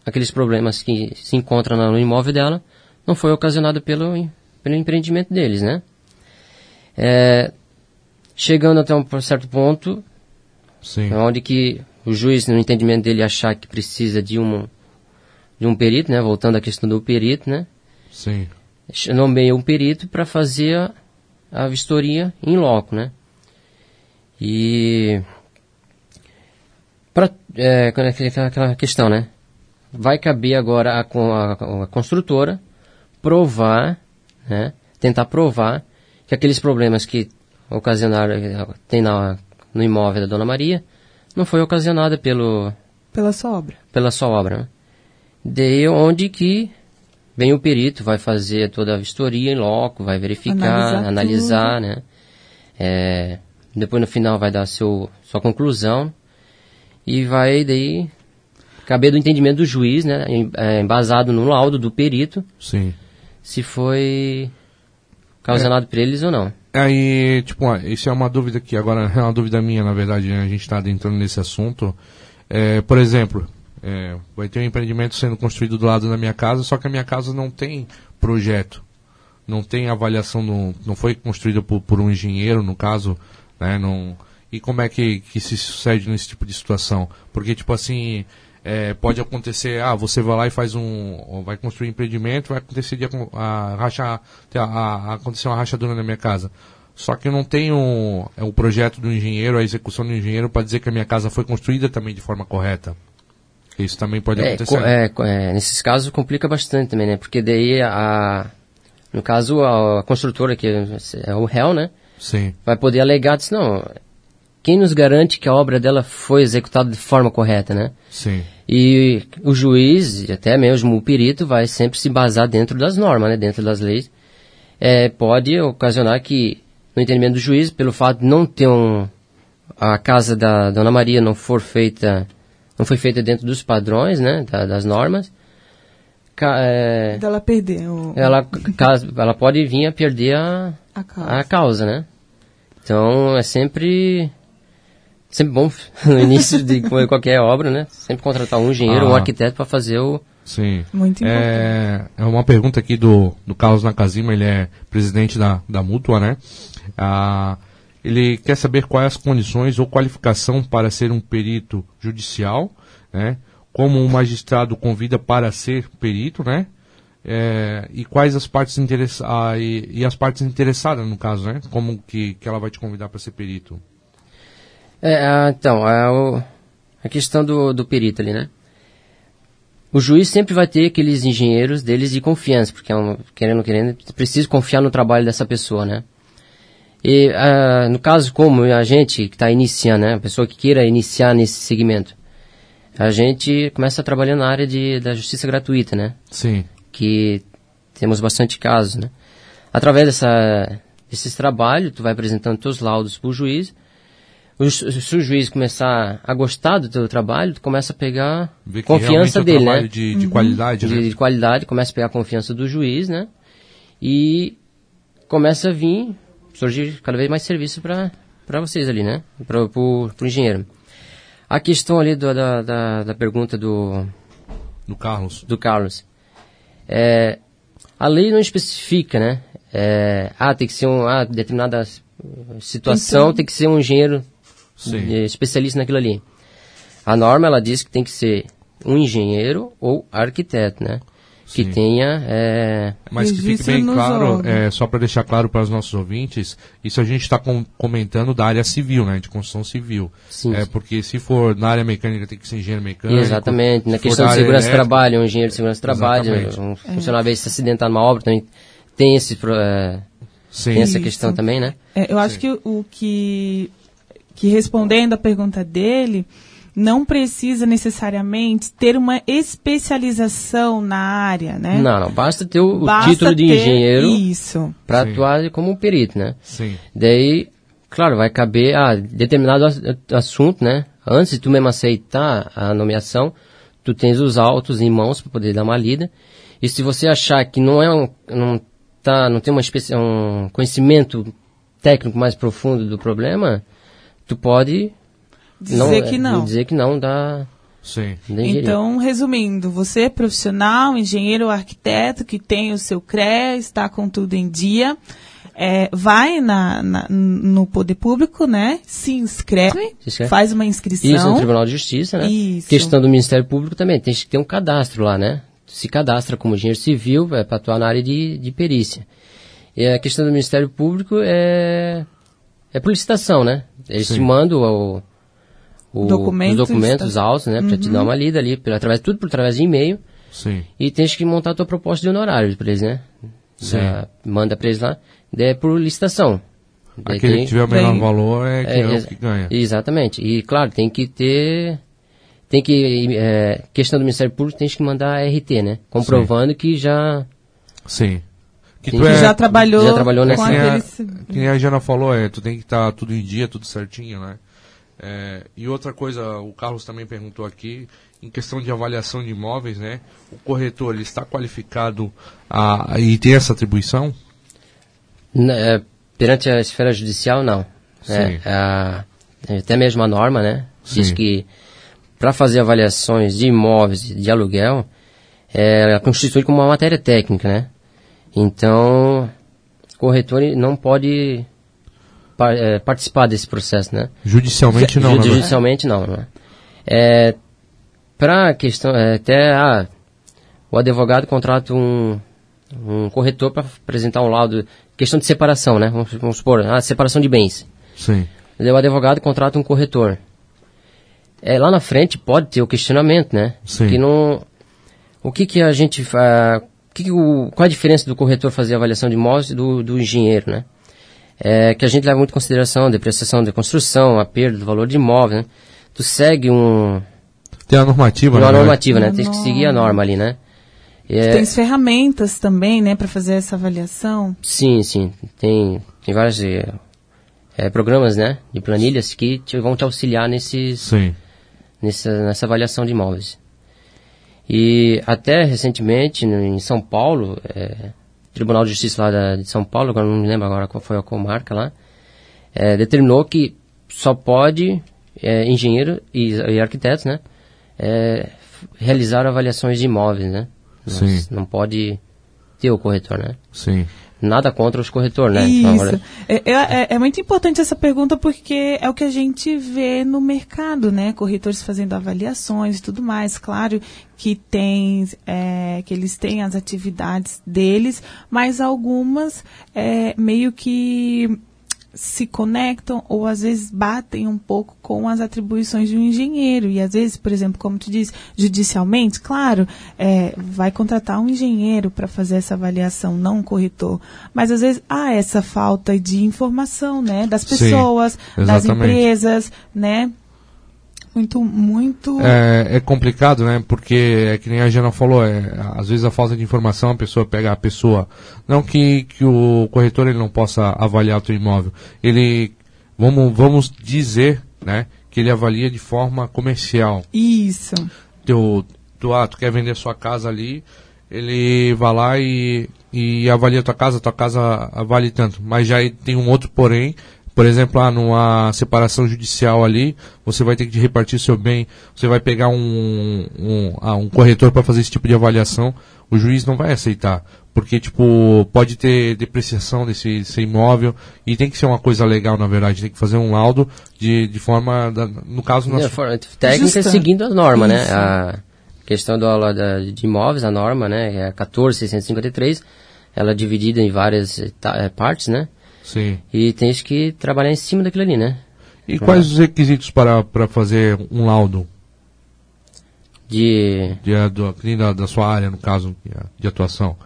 [SPEAKER 4] aqueles problemas que se encontram no imóvel dela não foi ocasionado pelo, pelo empreendimento deles, né? É, chegando até um certo ponto, Sim. onde que o juiz, no entendimento dele, achar que precisa de um, de um perito, né? Voltando à questão do perito, né?
[SPEAKER 2] Sim.
[SPEAKER 4] Nomeia um perito para fazer a, a vistoria em loco, né? E Pra, é, aquela questão, né? Vai caber agora a, a, a construtora provar, né? Tentar provar que aqueles problemas que ocasionaram, tem na, no imóvel da Dona Maria, não foi ocasionada pelo...
[SPEAKER 3] Pela sua obra.
[SPEAKER 4] Pela sua obra, né? Daí onde que vem o perito, vai fazer toda a vistoria em loco, vai verificar, analisar, analisar né? É, depois no final vai dar seu, sua conclusão e vai daí caber do entendimento do juiz, né, é, embasado no laudo do perito,
[SPEAKER 2] Sim.
[SPEAKER 4] se foi causado é. por eles ou não.
[SPEAKER 2] Aí, tipo, isso é uma dúvida que agora é uma dúvida minha, na verdade, né? a gente está adentrando nesse assunto. É, por exemplo, é, vai ter um empreendimento sendo construído do lado da minha casa, só que a minha casa não tem projeto, não tem avaliação, no, não foi construída por, por um engenheiro, no caso, né? Não, e como é que, que se sucede nesse tipo de situação? Porque, tipo assim, é, pode acontecer, ah, você vai lá e faz um, vai construir um empreendimento, vai acontecer de a, racha, a, a, acontecer uma rachadura na minha casa. Só que eu não tenho é, o projeto do engenheiro, a execução do engenheiro para dizer que a minha casa foi construída também de forma correta. Isso também pode
[SPEAKER 4] é,
[SPEAKER 2] acontecer.
[SPEAKER 4] É, é, nesses casos complica bastante também, né? Porque daí a, no caso a, a construtora que é o réu, né?
[SPEAKER 2] Sim.
[SPEAKER 4] Vai poder alegar, diz, não, quem nos garante que a obra dela foi executada de forma correta, né?
[SPEAKER 2] Sim.
[SPEAKER 4] E o juiz, até mesmo o perito, vai sempre se basar dentro das normas, né? Dentro das leis. É, pode ocasionar que, no entendimento do juiz, pelo fato de não ter um... A casa da Dona Maria não for feita... Não foi feita dentro dos padrões, né? Da, das normas.
[SPEAKER 3] É, ela perder o...
[SPEAKER 4] Ela, ela pode vir a perder a, a, causa. a causa, né? Então, é sempre sempre bom [laughs] no início de qualquer obra, né? Sempre contratar um engenheiro ah. ou um arquiteto para fazer o.
[SPEAKER 2] Sim.
[SPEAKER 3] Muito
[SPEAKER 2] importante. É, é uma pergunta aqui do, do Carlos Nakazima, ele é presidente da, da Mútua, né? Ah, ele quer saber quais as condições ou qualificação para ser um perito judicial, né? Como um magistrado convida para ser perito, né? É, e quais as partes interessadas ah, e, e, as partes interessadas no caso, né? Como que, que ela vai te convidar para ser perito?
[SPEAKER 4] É, então, é o, a questão do, do perito ali, né? O juiz sempre vai ter aqueles engenheiros deles de confiança, porque é um, querendo ou querendo, precisa confiar no trabalho dessa pessoa, né? E uh, no caso como a gente que está iniciando, né? A pessoa que queira iniciar nesse segmento, a gente começa a trabalhar na área de, da justiça gratuita, né?
[SPEAKER 2] Sim.
[SPEAKER 4] Que temos bastante casos, né? Através dessa, desses trabalhos, tu vai apresentando teus laudos para o juiz, o, se o juiz começar a gostar do teu trabalho, tu começa a pegar
[SPEAKER 2] Ver que
[SPEAKER 4] confiança
[SPEAKER 2] é um
[SPEAKER 4] dele,
[SPEAKER 2] trabalho
[SPEAKER 4] né?
[SPEAKER 2] De, de qualidade,
[SPEAKER 4] de,
[SPEAKER 2] né?
[SPEAKER 4] de qualidade, começa a pegar a confiança do juiz, né? E começa a vir, surgir cada vez mais serviço para vocês ali, né? Para o engenheiro. A questão ali do, da, da, da pergunta do,
[SPEAKER 2] Do Carlos.
[SPEAKER 4] do Carlos. É, a lei não especifica, né? É, ah, tem que ser um, ah, determinada situação
[SPEAKER 3] Então-
[SPEAKER 4] tem que ser um engenheiro
[SPEAKER 2] Sim.
[SPEAKER 4] especialista naquilo ali. A norma ela diz que tem que ser um engenheiro ou arquiteto, né? Que
[SPEAKER 2] Sim.
[SPEAKER 4] tenha é,
[SPEAKER 2] Mas que fique bem claro, é, só para deixar claro para os nossos ouvintes, isso a gente está comentando da área civil, né, de construção civil.
[SPEAKER 4] Sim.
[SPEAKER 2] É porque se for na área mecânica tem que ser engenheiro mecânico.
[SPEAKER 4] exatamente na questão de segurança do
[SPEAKER 2] elétrica-
[SPEAKER 4] trabalho, um engenheiro de segurança do trabalho, um funcionário se acidentar numa obra também tem esse é,
[SPEAKER 2] Sim.
[SPEAKER 4] tem essa questão também, né?
[SPEAKER 3] É, eu acho que o- o que, que respondendo a pergunta dele, não precisa necessariamente ter uma especialização na área, né?
[SPEAKER 4] Não, não, basta ter o,
[SPEAKER 3] Basta
[SPEAKER 4] título de
[SPEAKER 3] ter
[SPEAKER 4] engenheiro para atuar como um perito, né?
[SPEAKER 2] Sim.
[SPEAKER 4] Daí, claro, vai caber a determinado ass- assunto, né? Antes de tu mesmo aceitar a nomeação, tu tens os autos em mãos para poder dar uma lida. E se você achar que não é um, não tá, não tem uma especi um conhecimento técnico mais profundo do problema, tu pode
[SPEAKER 3] Dizer
[SPEAKER 4] é,
[SPEAKER 3] que não.
[SPEAKER 4] dizer que não da,
[SPEAKER 2] Sim.
[SPEAKER 3] Então, resumindo, você é profissional, engenheiro ou arquiteto que tem o seu CREA, está com tudo em dia, é, vai na, na- no poder público, né? Se inscreve,
[SPEAKER 4] Se inscreve.
[SPEAKER 3] faz uma
[SPEAKER 4] Isso no
[SPEAKER 3] inscrição.
[SPEAKER 4] Tribunal de Justiça, né?
[SPEAKER 3] Isso.
[SPEAKER 4] Questão do Ministério Público também, tem que ter um cadastro lá, né? Se cadastra como engenheiro civil é, para atuar na área de, de perícia. E a questão do Ministério Público é, é por licitação, né? Eles
[SPEAKER 2] Sim.
[SPEAKER 4] te mandam o, o-
[SPEAKER 3] Documentos,
[SPEAKER 4] os documentos,
[SPEAKER 3] tá.
[SPEAKER 4] autos, né? Pra te dar uma lida ali, pelo, através, tudo por através de e-mail.
[SPEAKER 2] Sim.
[SPEAKER 4] E tens que montar a tua proposta de honorários para eles, né?
[SPEAKER 2] Sim.
[SPEAKER 4] Já manda para eles lá. Daí é por licitação. Daí
[SPEAKER 2] Aquele
[SPEAKER 4] tem-
[SPEAKER 2] que tiver o menor
[SPEAKER 3] Tem-
[SPEAKER 2] valor é, que é, o que ganha.
[SPEAKER 4] Exatamente. E claro, tem que ter. Tem que. É, questão do Ministério Público, tem que mandar RT, né? Comprovando que já.
[SPEAKER 2] Sim. Que tu
[SPEAKER 3] Que
[SPEAKER 2] é,
[SPEAKER 3] já trabalhou,
[SPEAKER 4] já trabalhou
[SPEAKER 3] com
[SPEAKER 4] nessa-
[SPEAKER 2] a,
[SPEAKER 3] aqueles...
[SPEAKER 2] que a Jana falou, é, tu tem que estar tudo em dia, tudo certinho, né? É, e outra coisa, o Carlos também perguntou aqui, em questão de avaliação de imóveis, né? O corretor, ele está qualificado a, e tem essa atribuição?
[SPEAKER 4] n- é, perante a esfera judicial, não.
[SPEAKER 2] Sim.
[SPEAKER 4] A- até mesmo a norma, né? Diz
[SPEAKER 2] Sim.
[SPEAKER 4] que para fazer avaliações de imóveis de aluguel, é, ela constitui como uma matéria técnica, né? Então, o corretor não pode par- é, participar desse processo, né?
[SPEAKER 2] Judicialmente não, né?
[SPEAKER 4] Judicialmente não, né? É, para a questão, é, até ah, o advogado contrata um, um corretor para apresentar um laudo, questão de separação, né? Vamos, vamos supor, ah, separação de bens.
[SPEAKER 2] Sim,
[SPEAKER 4] O advogado contrata um corretor. É, lá na frente pode ter o questionamento, né?
[SPEAKER 2] Sim.
[SPEAKER 4] Que não, o que que a gente fa- o que o, qual a diferença do corretor fazer a avaliação de imóveis e do, do engenheiro, né? É que a gente leva muito em consideração a depreciação de construção, a perda do valor de imóvel, né? Tu segue um,
[SPEAKER 2] Tem a normativa,
[SPEAKER 4] uma
[SPEAKER 2] né?
[SPEAKER 4] normativa, né? Tem que seguir a norma ali, né? É,
[SPEAKER 3] Tem ferramentas também, né, para fazer essa avaliação.
[SPEAKER 4] Sim, sim. Tem, tem vários eh, eh, programas, né? De planilhas que te- vão te auxiliar nesses,
[SPEAKER 2] Sim,
[SPEAKER 4] nessa, nessa avaliação de imóveis. E até recentemente, em São Paulo, é, Tribunal de Justiça lá da- de São Paulo, agora não me lembro agora qual foi a comarca lá, é, determinou que só pode é, engenheiro e, e arquitetos, né, é, realizar avaliações de imóveis, né. Não,
[SPEAKER 2] Sim.
[SPEAKER 4] não pode ter o corretor, né.
[SPEAKER 2] sim.
[SPEAKER 4] Nada contra os corretores, né.
[SPEAKER 3] Isso.
[SPEAKER 4] Agora-
[SPEAKER 3] É, é- é muito importante essa pergunta porque é o que a gente vê no mercado, né? Corretores fazendo avaliações e tudo mais. Claro que tem, é, que eles têm as atividades deles, mas algumas é, meio que se conectam ou às vezes batem um pouco com as atribuições de um engenheiro. E às vezes, por exemplo, como tu diz, judicialmente, claro, é, vai contratar um engenheiro para fazer essa avaliação, não um corretor. Mas às vezes há essa falta de informação, né? Das
[SPEAKER 2] Sim,
[SPEAKER 3] pessoas, das
[SPEAKER 2] exatamente.
[SPEAKER 3] empresas, né? Muito, muito.
[SPEAKER 2] É, é complicado, né? Porque é que nem a Jana falou, é, às vezes a falta de informação, a pessoa pega a pessoa. Não que, que o corretor ele não possa avaliar o teu imóvel. Ele vamos, vamos dizer, né, que ele avalia de forma comercial.
[SPEAKER 3] Isso.
[SPEAKER 2] Teu, tu, ah, tu quer vender sua casa ali, ele vai lá e, e avalia tua casa, tua casa vale tanto. Mas já tem um outro porém, por exemplo, ah, numa separação judicial ali, você vai ter que repartir seu bem, você vai pegar um, um, ah, um corretor para fazer esse tipo de avaliação, o juiz não vai aceitar. Porque, tipo, pode ter depreciação desse, desse imóvel e tem que ser uma coisa legal, na verdade. Tem que fazer um laudo de, de forma, da, no caso...
[SPEAKER 4] É, forma técnica Justa. seguindo a norma, né? A questão do, da, de imóveis, a norma, né? É a 14653, ela é dividida em várias é, partes, né?
[SPEAKER 2] Sim.
[SPEAKER 4] E tens que trabalhar em cima daquilo ali, né?
[SPEAKER 2] E pra... quais os requisitos para, para fazer um laudo?
[SPEAKER 4] De...
[SPEAKER 2] de do, da, da sua área, no caso, de atuação.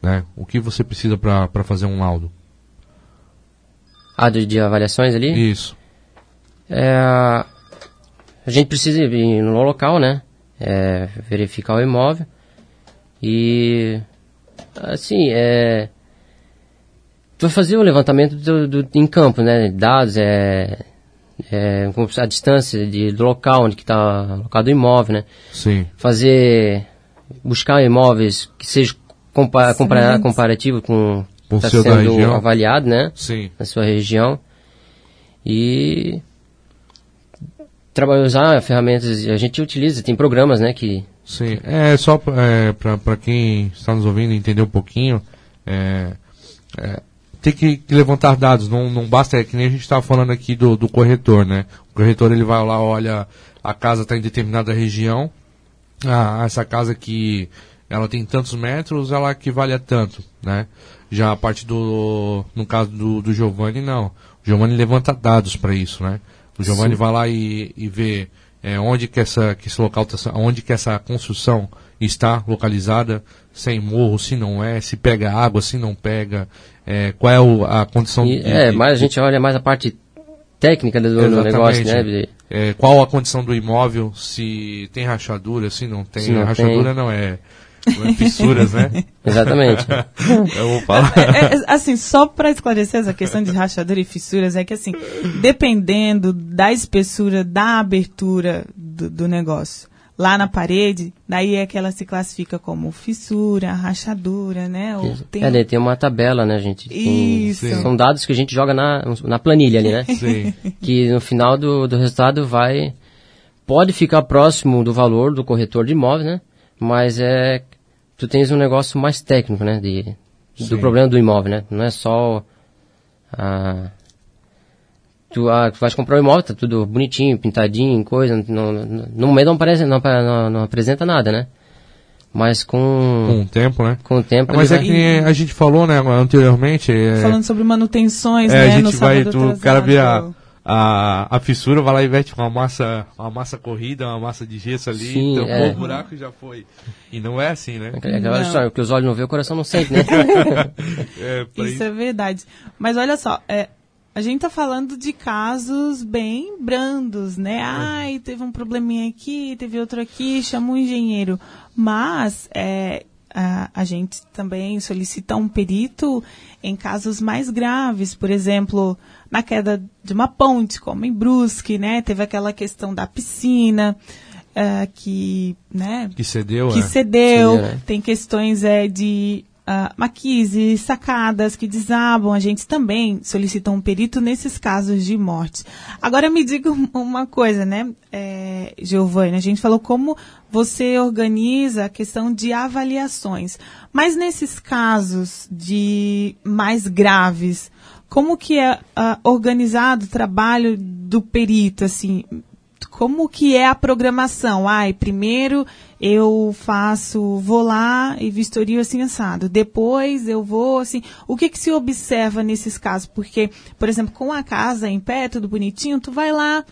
[SPEAKER 2] Né? O que você precisa para fazer um laudo?
[SPEAKER 4] Ah, de, de avaliações ali?
[SPEAKER 2] Isso.
[SPEAKER 4] É, a gente precisa ir no local, né? É, verificar o imóvel. E... Assim, é tu vai fazer o levantamento do, do, em campo, né? Dados, é, é, a distância de, do local onde está alocado o imóvel, né?
[SPEAKER 2] Sim.
[SPEAKER 4] Fazer, buscar imóveis que seja compa compara comparativo com o que está sendo avaliado, né?
[SPEAKER 2] Sim.
[SPEAKER 4] Na sua região. E trabalhar, usar ferramentas, a gente utiliza, tem programas, né? Que...
[SPEAKER 2] Sim, é só é, para quem está nos ouvindo entender um pouquinho, é, é, tem que, levantar dados, não, não basta, é que nem a gente estava falando aqui do, do corretor, né? O corretor ele vai lá, olha, a casa está em determinada região, ah, essa casa que ela tem tantos metros, ela equivale a tanto, né? Já a parte do, no caso do, do Giovanni, não. O Giovanni levanta dados para isso, né? O Giovanni Sim. vai lá e, e vê é, onde que essa que esse local tá, onde que essa construção está localizada, sem morro, se não é, se pega água, se não pega, é, qual é o, a condição
[SPEAKER 4] e, de, É, mas a gente olha mais a parte técnica do, do negócio, né?
[SPEAKER 2] É, qual a condição do imóvel, se tem rachadura, se não tem. Se não rachadura tem. não é. Não é fissuras, né? [laughs]
[SPEAKER 4] Exatamente. [laughs]
[SPEAKER 2] Eu vou falar.
[SPEAKER 3] É, é, assim, só para esclarecer essa questão de rachadura e fissuras, é que assim, dependendo da espessura, da abertura do, do negócio, lá na parede, daí é que ela se classifica como fissura, rachadura, né? Ou
[SPEAKER 4] tem... É, tem uma tabela, né, gente?
[SPEAKER 3] Tem, Isso.
[SPEAKER 4] São dados que a gente joga na, na planilha ali, né?
[SPEAKER 2] Sim.
[SPEAKER 4] Que no final do, do resultado vai... Pode ficar próximo do valor do corretor de imóveis, né? Mas é... Tu tens um negócio mais técnico, né? De, do problema do imóvel, né? Não é só... A, tu, ah, tu vais comprar um imóvel, tá tudo bonitinho, pintadinho, coisa, no, no, no momento não, parece, não, não, não apresenta nada, né? Mas com...
[SPEAKER 2] Com o tempo, né?
[SPEAKER 4] Com o tempo...
[SPEAKER 2] Mas é vai... que a gente falou, né, anteriormente... É,
[SPEAKER 3] Falando sobre manutenções,
[SPEAKER 2] é,
[SPEAKER 3] né,
[SPEAKER 2] a gente vai, tu, o cara vê a, a, a fissura, vai lá e mete uma massa, uma massa corrida, uma massa de gesso ali, Sim, tampou é. o buraco e já foi. E não é assim, né?
[SPEAKER 4] É aquela história, o que os olhos não vê, o coração não sente, né? [laughs]
[SPEAKER 3] é, isso, isso é verdade. Mas olha só, é, a gente tá falando de casos bem brandos, né? É. Ai, teve um probleminha aqui, teve outro aqui, chama um engenheiro. Mas é, a, a gente também solicita um perito em casos mais graves, por exemplo, na queda de uma ponte, como em Brusque, né? Teve aquela questão da piscina. Uh, que, né,
[SPEAKER 2] que cedeu,
[SPEAKER 3] que
[SPEAKER 2] é.
[SPEAKER 3] cedeu, cedeu né? tem questões é, de uh, maquises, sacadas que desabam, a gente também solicita um perito nesses casos de morte. Agora me diga uma coisa, né, é, a gente falou como você organiza a questão de avaliações, mas nesses casos de mais graves, como que é uh, organizado o trabalho do perito, assim, como que é a programação? Ai, primeiro eu faço, vou lá e vistorio assim assado. Depois eu vou assim. O que que se observa nesses casos? Porque, por exemplo, com a casa em pé, tudo bonitinho, tu vai lá,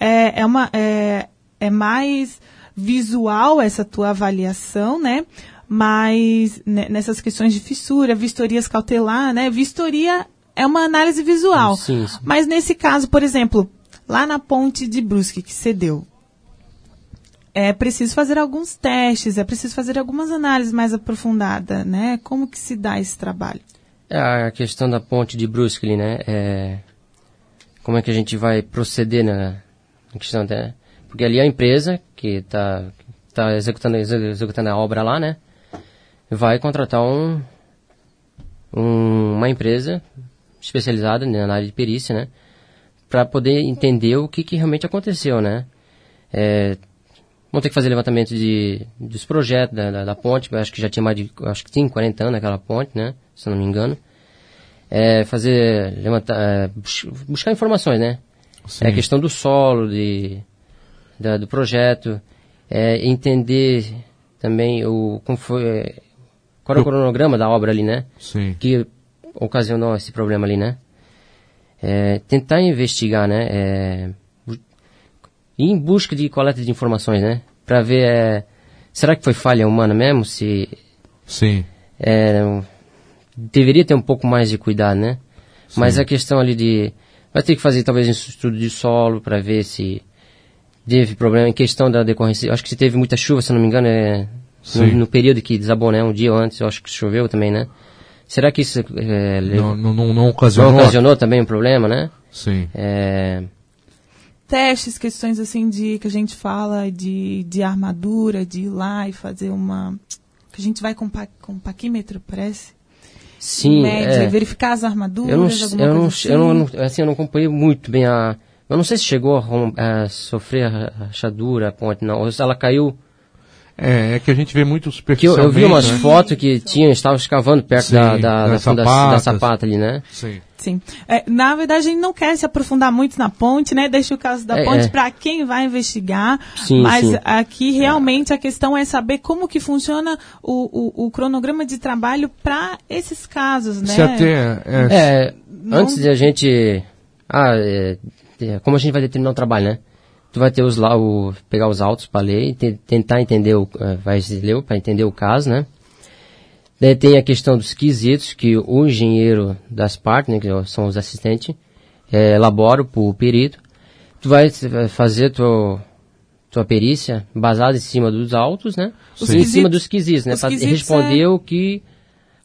[SPEAKER 3] é, é uma é, é mais visual essa tua avaliação, né? Mas né, nessas questões de fissura, vistorias cautelar, né? Vistoria é uma análise visual.
[SPEAKER 4] Sim, sim.
[SPEAKER 3] Mas nesse caso, por exemplo, lá na ponte de Brusque, que cedeu, é preciso fazer alguns testes, é preciso fazer algumas análises mais aprofundadas, né? Como que se dá esse trabalho?
[SPEAKER 4] É a questão da ponte de Brusque, né? É, como é que a gente vai proceder na, na questão até porque ali a empresa que está tá executando executando a obra lá, né, vai contratar um, um uma empresa especializada na área de perícia, né, para poder entender o que, que realmente aconteceu, né. É, vão ter que fazer levantamento de, dos projetos da, da, da ponte, acho que já tinha mais de, acho que tinha 40 anos aquela ponte, né, se não me engano. É, fazer, levantar, é, buscar informações, né.
[SPEAKER 2] Sim.
[SPEAKER 4] É a questão do solo, de, da, do projeto, é, entender também o, como foi, é, qual é o cronograma da obra ali, né?
[SPEAKER 2] Sim.
[SPEAKER 4] Que ocasionou esse problema ali, né? É, tentar investigar, né? É, ir em busca de coleta de informações, né? Para ver, é, será que foi falha humana mesmo? Se
[SPEAKER 2] Sim.
[SPEAKER 4] é, deveria ter um pouco mais de cuidado, né? Mas a questão ali de vai ter que fazer talvez um estudo de solo para ver se teve problema em questão da decorrência. Acho que se teve muita chuva, se não me engano, é no,
[SPEAKER 2] Sim.
[SPEAKER 4] no período que desabou, né? Um dia antes, eu acho que choveu também, né? Será que isso é,
[SPEAKER 2] Não, não, não, não
[SPEAKER 4] não
[SPEAKER 2] ocasionou.
[SPEAKER 4] ocasionou também um problema, né?
[SPEAKER 2] Sim.
[SPEAKER 4] É,
[SPEAKER 3] testes, questões assim de que a gente fala de, de armadura, de ir lá e fazer uma. que a gente vai com, pa, com paquímetro, parece?
[SPEAKER 4] sim,
[SPEAKER 3] Média,
[SPEAKER 4] é,
[SPEAKER 3] verificar as armaduras,
[SPEAKER 4] eu não,
[SPEAKER 3] alguma
[SPEAKER 4] eu não,
[SPEAKER 3] coisa
[SPEAKER 4] eu não,
[SPEAKER 3] assim.
[SPEAKER 4] não- assim, eu não acompanhei muito bem a. Eu não sei se chegou a, rom- a sofrer a rachadura, a ponte, não. Ou se ela caiu
[SPEAKER 2] É, é que a gente vê muito
[SPEAKER 4] Que eu,
[SPEAKER 2] superficialmente.
[SPEAKER 4] eu vi umas
[SPEAKER 2] né?
[SPEAKER 4] fotos que tinham, estavam escavando perto
[SPEAKER 2] Sim,
[SPEAKER 4] da, da, da, funda- da sapata ali, né?
[SPEAKER 2] Sim.
[SPEAKER 3] Sim. É, na verdade, a gente não quer se aprofundar muito na ponte, né? Deixa o caso da
[SPEAKER 4] É,
[SPEAKER 3] ponte
[SPEAKER 4] é.
[SPEAKER 3] para quem vai investigar.
[SPEAKER 4] Sim,
[SPEAKER 3] mas
[SPEAKER 4] sim.
[SPEAKER 3] aqui realmente a questão é saber como que funciona o, o, o cronograma de trabalho para esses casos, né?
[SPEAKER 2] Se até. É,
[SPEAKER 4] É,
[SPEAKER 3] Não-
[SPEAKER 4] antes de a gente. Ah, é, como a gente vai determinar o trabalho, né? Tu vai ter os lá, o, pegar os autos para ler e te- tentar entender o. eh, Vai ler para entender o caso, né? Daí tem a questão dos quesitos que o engenheiro das partes, né, que são os assistentes, eh, elabora para o perito. Tu vai fazer tua, tua perícia baseada em cima dos autos, né? Em cima dos quesitos, né? Para responder
[SPEAKER 3] é-
[SPEAKER 4] o que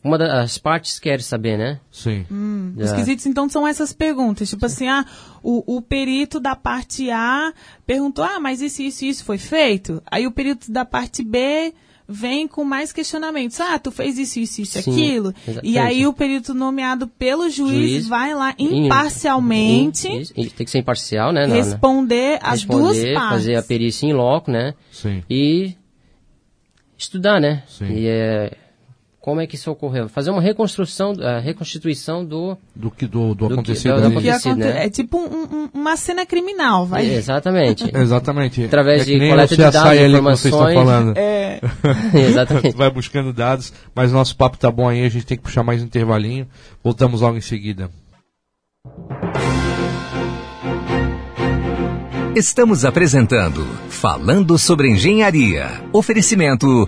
[SPEAKER 4] uma das partes quer saber, né?
[SPEAKER 2] sim.
[SPEAKER 3] Os
[SPEAKER 4] É.
[SPEAKER 3] quesitos, então, são essas perguntas. Tipo assim, ah, o, o perito da parte A perguntou, ah, mas isso, isso, isso foi feito? Aí o perito da parte B vem com mais questionamentos. Ah, tu fez isso, isso, isso,
[SPEAKER 4] Sim,
[SPEAKER 3] aquilo. E
[SPEAKER 4] exatamente.
[SPEAKER 3] aí o perito nomeado pelo juiz,
[SPEAKER 4] Juiz,
[SPEAKER 3] vai lá imparcialmente
[SPEAKER 4] em- em- tem que ser imparcial, né?
[SPEAKER 3] responder as duas
[SPEAKER 4] responder,
[SPEAKER 3] partes.
[SPEAKER 4] fazer a perícia em loco, né?
[SPEAKER 2] Sim.
[SPEAKER 4] E estudar, né?
[SPEAKER 2] Sim.
[SPEAKER 4] E é, como é que isso ocorreu? Fazer uma reconstrução, a reconstituição do...
[SPEAKER 2] Do que do, do,
[SPEAKER 4] que-
[SPEAKER 2] acontecido
[SPEAKER 4] do- do.
[SPEAKER 3] Que
[SPEAKER 4] acontecido,
[SPEAKER 3] aconte-
[SPEAKER 4] né?
[SPEAKER 3] É tipo um- um- uma cena criminal, vai.
[SPEAKER 4] Exatamente. [laughs]
[SPEAKER 2] Exatamente.
[SPEAKER 4] Através
[SPEAKER 2] é que
[SPEAKER 4] de coleta de dados,
[SPEAKER 2] ali que vocês
[SPEAKER 4] informações.
[SPEAKER 2] falando.
[SPEAKER 3] É, [laughs]
[SPEAKER 4] Exatamente.
[SPEAKER 2] Vai buscando dados, mas nosso papo tá bom aí, a gente tem que puxar mais um intervalinho. Voltamos logo em seguida.
[SPEAKER 1] Estamos apresentando Falando sobre Engenharia. Oferecimento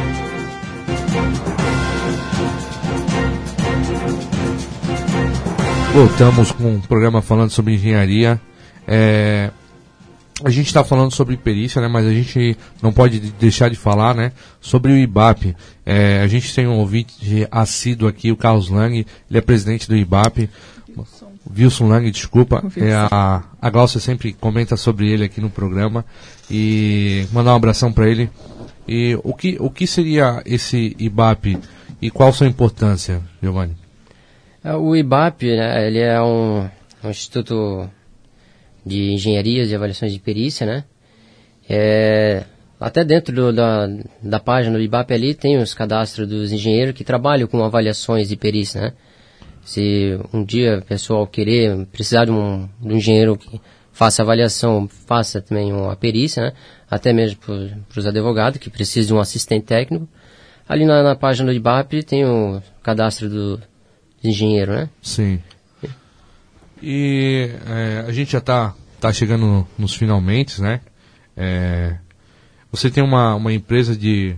[SPEAKER 2] Voltamos com um programa falando sobre engenharia. É, a gente está falando sobre perícia, né, mas a gente não pode de- deixar de falar né, sobre o IBAP. É, a gente tem um ouvinte assíduo aqui, o Carlos Lang, ele é presidente do IBAP. Wilson Lang, desculpa. É, a, a Glaucia sempre comenta sobre ele aqui no programa. E mandar um abração para ele. E o que, o que seria esse IBAP e qual sua importância, Giovanni?
[SPEAKER 4] É, O IBAP, né, ele é um, um instituto de engenharias e avaliações de perícia, né? É, até dentro do- da, da página do IBAP ali tem os cadastros dos engenheiros que trabalham com avaliações de perícia, né? Se um dia o pessoal querer, precisar de um, de um engenheiro que faça avaliação, faça também uma perícia, né? Até mesmo para os advogados que precisam de um assistente técnico. Ali na, na página do IBAP tem o cadastro do, engenheiro, né?
[SPEAKER 2] Sim. E é, a gente já está tá chegando no- nos finalmente, né? É, você tem uma, uma empresa de,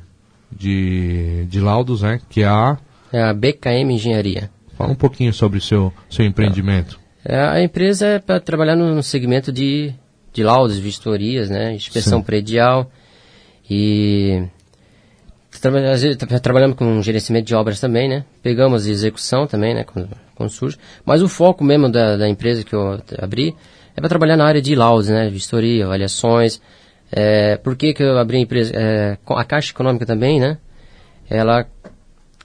[SPEAKER 2] de, de laudos, né? Que é a...
[SPEAKER 4] É a BKM Engenharia.
[SPEAKER 2] Fala um pouquinho sobre o seu, seu empreendimento.
[SPEAKER 4] É, a empresa é para trabalhar no segmento de, de laudos, vistorias, né? Inspeção
[SPEAKER 2] Sim.
[SPEAKER 4] predial e... Traba- às vezes, tra- Trabalhamos com gerenciamento de obras também, né? Pegamos execução também, né? Quando, quando surge. Mas o foco mesmo da, da empresa que eu abri é para trabalhar na área de laudos, né? Vistoria, avaliações. É, por que, que eu abri a empresa? É, a Caixa Econômica também, né? Ela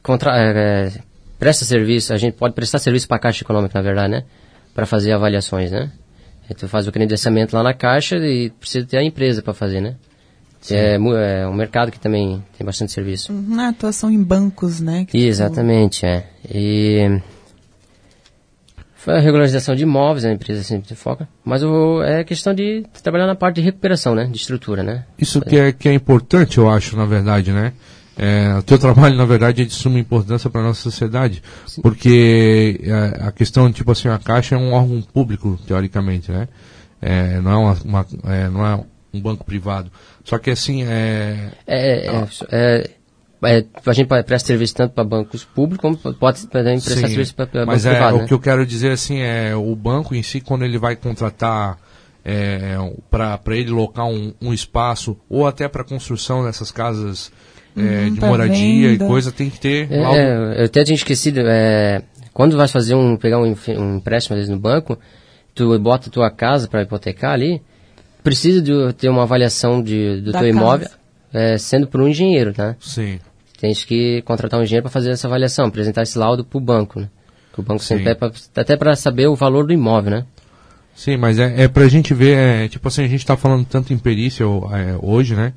[SPEAKER 4] contra, é, é, presta serviço, a gente pode prestar serviço para a Caixa Econômica, na verdade, né? Para fazer avaliações, né? Então faz o credenciamento lá na Caixa e precisa ter a empresa para fazer, né? É, é um mercado que também tem bastante serviço.
[SPEAKER 3] Uhum, a atuação em bancos, né? que tu-
[SPEAKER 4] Exatamente, é. E foi a regularização de imóveis, a empresa sempre foca. Mas o, é questão de trabalhar na parte de recuperação, né? De estrutura, né?
[SPEAKER 2] Isso que é, que é importante, eu acho, na verdade, né? É, o teu trabalho, na verdade, é de suma importância para a nossa sociedade, porque é, a questão, tipo assim, a Caixa é um órgão público, teoricamente, né? É, não, é uma, uma- é, não é um banco privado. Só que, assim, é,
[SPEAKER 4] É, é, é, é, a gente pode- presta serviço tanto para bancos públicos como pode também prestar
[SPEAKER 2] Sim,
[SPEAKER 4] serviço para bancos
[SPEAKER 2] mas é,
[SPEAKER 4] privados,
[SPEAKER 2] o
[SPEAKER 4] né?
[SPEAKER 2] que eu quero dizer assim é o banco em si quando ele vai contratar é, para ele locar um, um espaço ou até para construção dessas casas é,
[SPEAKER 3] Uhum,
[SPEAKER 2] de moradia
[SPEAKER 3] venda.
[SPEAKER 2] e coisa tem que ter
[SPEAKER 4] É, é, eu até tinha esquecido, é, quando vai fazer um, pegar um, um empréstimo vezes no banco, tu bota a tua casa para hipotecar ali, precisa de ter uma avaliação de, do
[SPEAKER 3] Da
[SPEAKER 4] teu
[SPEAKER 3] casa.
[SPEAKER 4] imóvel, é, sendo por um engenheiro, tá?
[SPEAKER 2] Sim.
[SPEAKER 4] Tens que contratar um engenheiro para fazer essa avaliação, apresentar esse laudo para o banco, né? Que o banco
[SPEAKER 2] Sim.
[SPEAKER 4] sempre pede pra, até para saber o valor do imóvel, né?
[SPEAKER 2] Sim, mas é, é pra gente ver, é, tipo assim, a gente tá falando tanto em perícia é, hoje, né?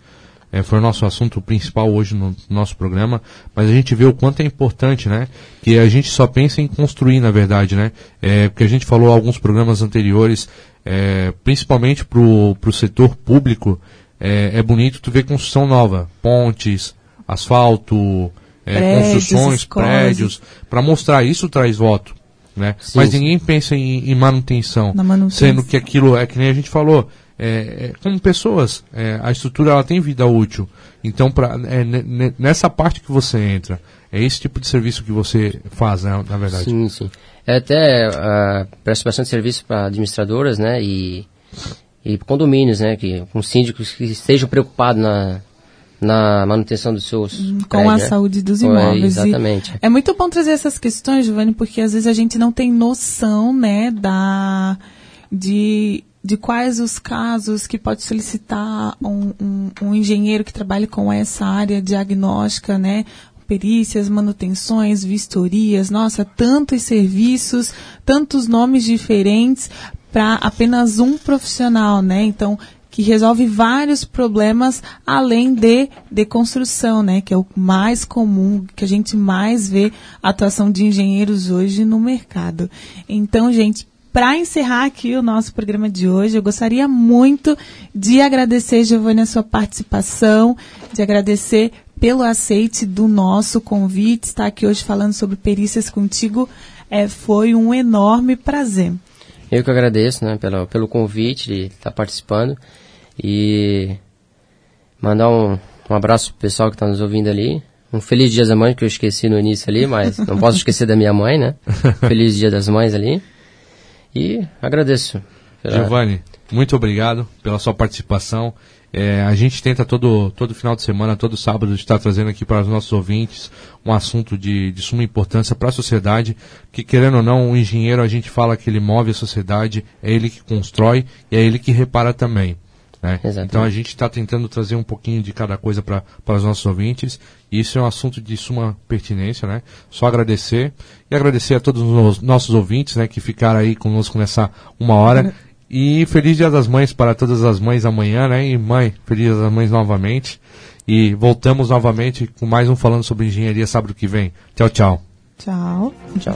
[SPEAKER 2] É, foi o nosso assunto principal hoje no nosso programa, mas a gente vê o quanto é importante, né? Que a gente só pensa em construir, na verdade, né? É, porque a gente falou em alguns programas anteriores, é, principalmente pro, pro setor público, é, é bonito tu ver construção nova, pontes, asfalto, é,
[SPEAKER 3] Prédios,
[SPEAKER 2] construções,
[SPEAKER 3] escolas.
[SPEAKER 2] prédios, para mostrar isso traz voto, né?
[SPEAKER 4] Sim,
[SPEAKER 2] Mas ninguém pensa em, em manutenção,
[SPEAKER 3] manutenção.
[SPEAKER 2] sendo que aquilo é que nem a gente falou, é, é, como pessoas, é, a estrutura ela tem vida útil. Então, pra, é, ne- ne- nessa parte que você entra, é esse tipo de serviço que você faz, né, na verdade.
[SPEAKER 4] Sim, sim. É até uh, presta bastante serviço para administradoras, né? E, e condomínios, né? Que, com síndicos que estejam preocupados na, na manutenção dos seus
[SPEAKER 3] com
[SPEAKER 4] prédios,
[SPEAKER 3] a
[SPEAKER 4] né?
[SPEAKER 3] saúde dos
[SPEAKER 4] É,
[SPEAKER 3] imóveis. E
[SPEAKER 4] exatamente.
[SPEAKER 3] é muito bom trazer essas questões, Giovanni, porque às vezes a gente não tem noção, né, da de, de quais os casos que pode solicitar um, um, um engenheiro que trabalhe com essa área diagnóstica, né? Perícias, manutenções, vistorias, nossa, tantos serviços, tantos nomes diferentes para apenas um profissional, né? Então, que resolve vários problemas além de, de construção, né? Que é o mais comum, que a gente mais vê a atuação de engenheiros hoje no mercado. Então, gente, para encerrar aqui o nosso programa de hoje, eu gostaria muito de agradecer, Giovanni, a sua participação, de agradecer pelo aceite do nosso convite, estar aqui hoje falando sobre perícias contigo. É, foi um enorme prazer.
[SPEAKER 4] Eu que agradeço, né? Pelo, pelo convite de estar participando. E mandar um, um abraço pro pessoal que está nos ouvindo ali. Um feliz dia das mães que eu esqueci no início ali, mas não posso esquecer da minha mãe, né? [laughs] Feliz dia das mães ali. E agradeço. pela-
[SPEAKER 2] Giovanni, muito obrigado pela sua participação. É, a gente tenta todo, todo final de semana, todo sábado, estar trazendo aqui para os nossos ouvintes um assunto de, de suma importância para a sociedade, que querendo ou não, o engenheiro a gente fala que ele move a sociedade, é ele que constrói e é ele que repara também. né? Então a gente está tentando trazer um pouquinho de cada coisa para os nossos ouvintes, e isso é um assunto de suma pertinência, né? Só agradecer e agradecer a todos os nossos ouvintes, né, que ficaram aí conosco nessa uma hora. E feliz Dia das Mães para todas as mães amanhã, né? E mãe, feliz Dia das Mães novamente. E voltamos novamente com mais um falando sobre engenharia sábado que vem. Tchau, tchau.
[SPEAKER 3] Tchau.
[SPEAKER 4] Tchau.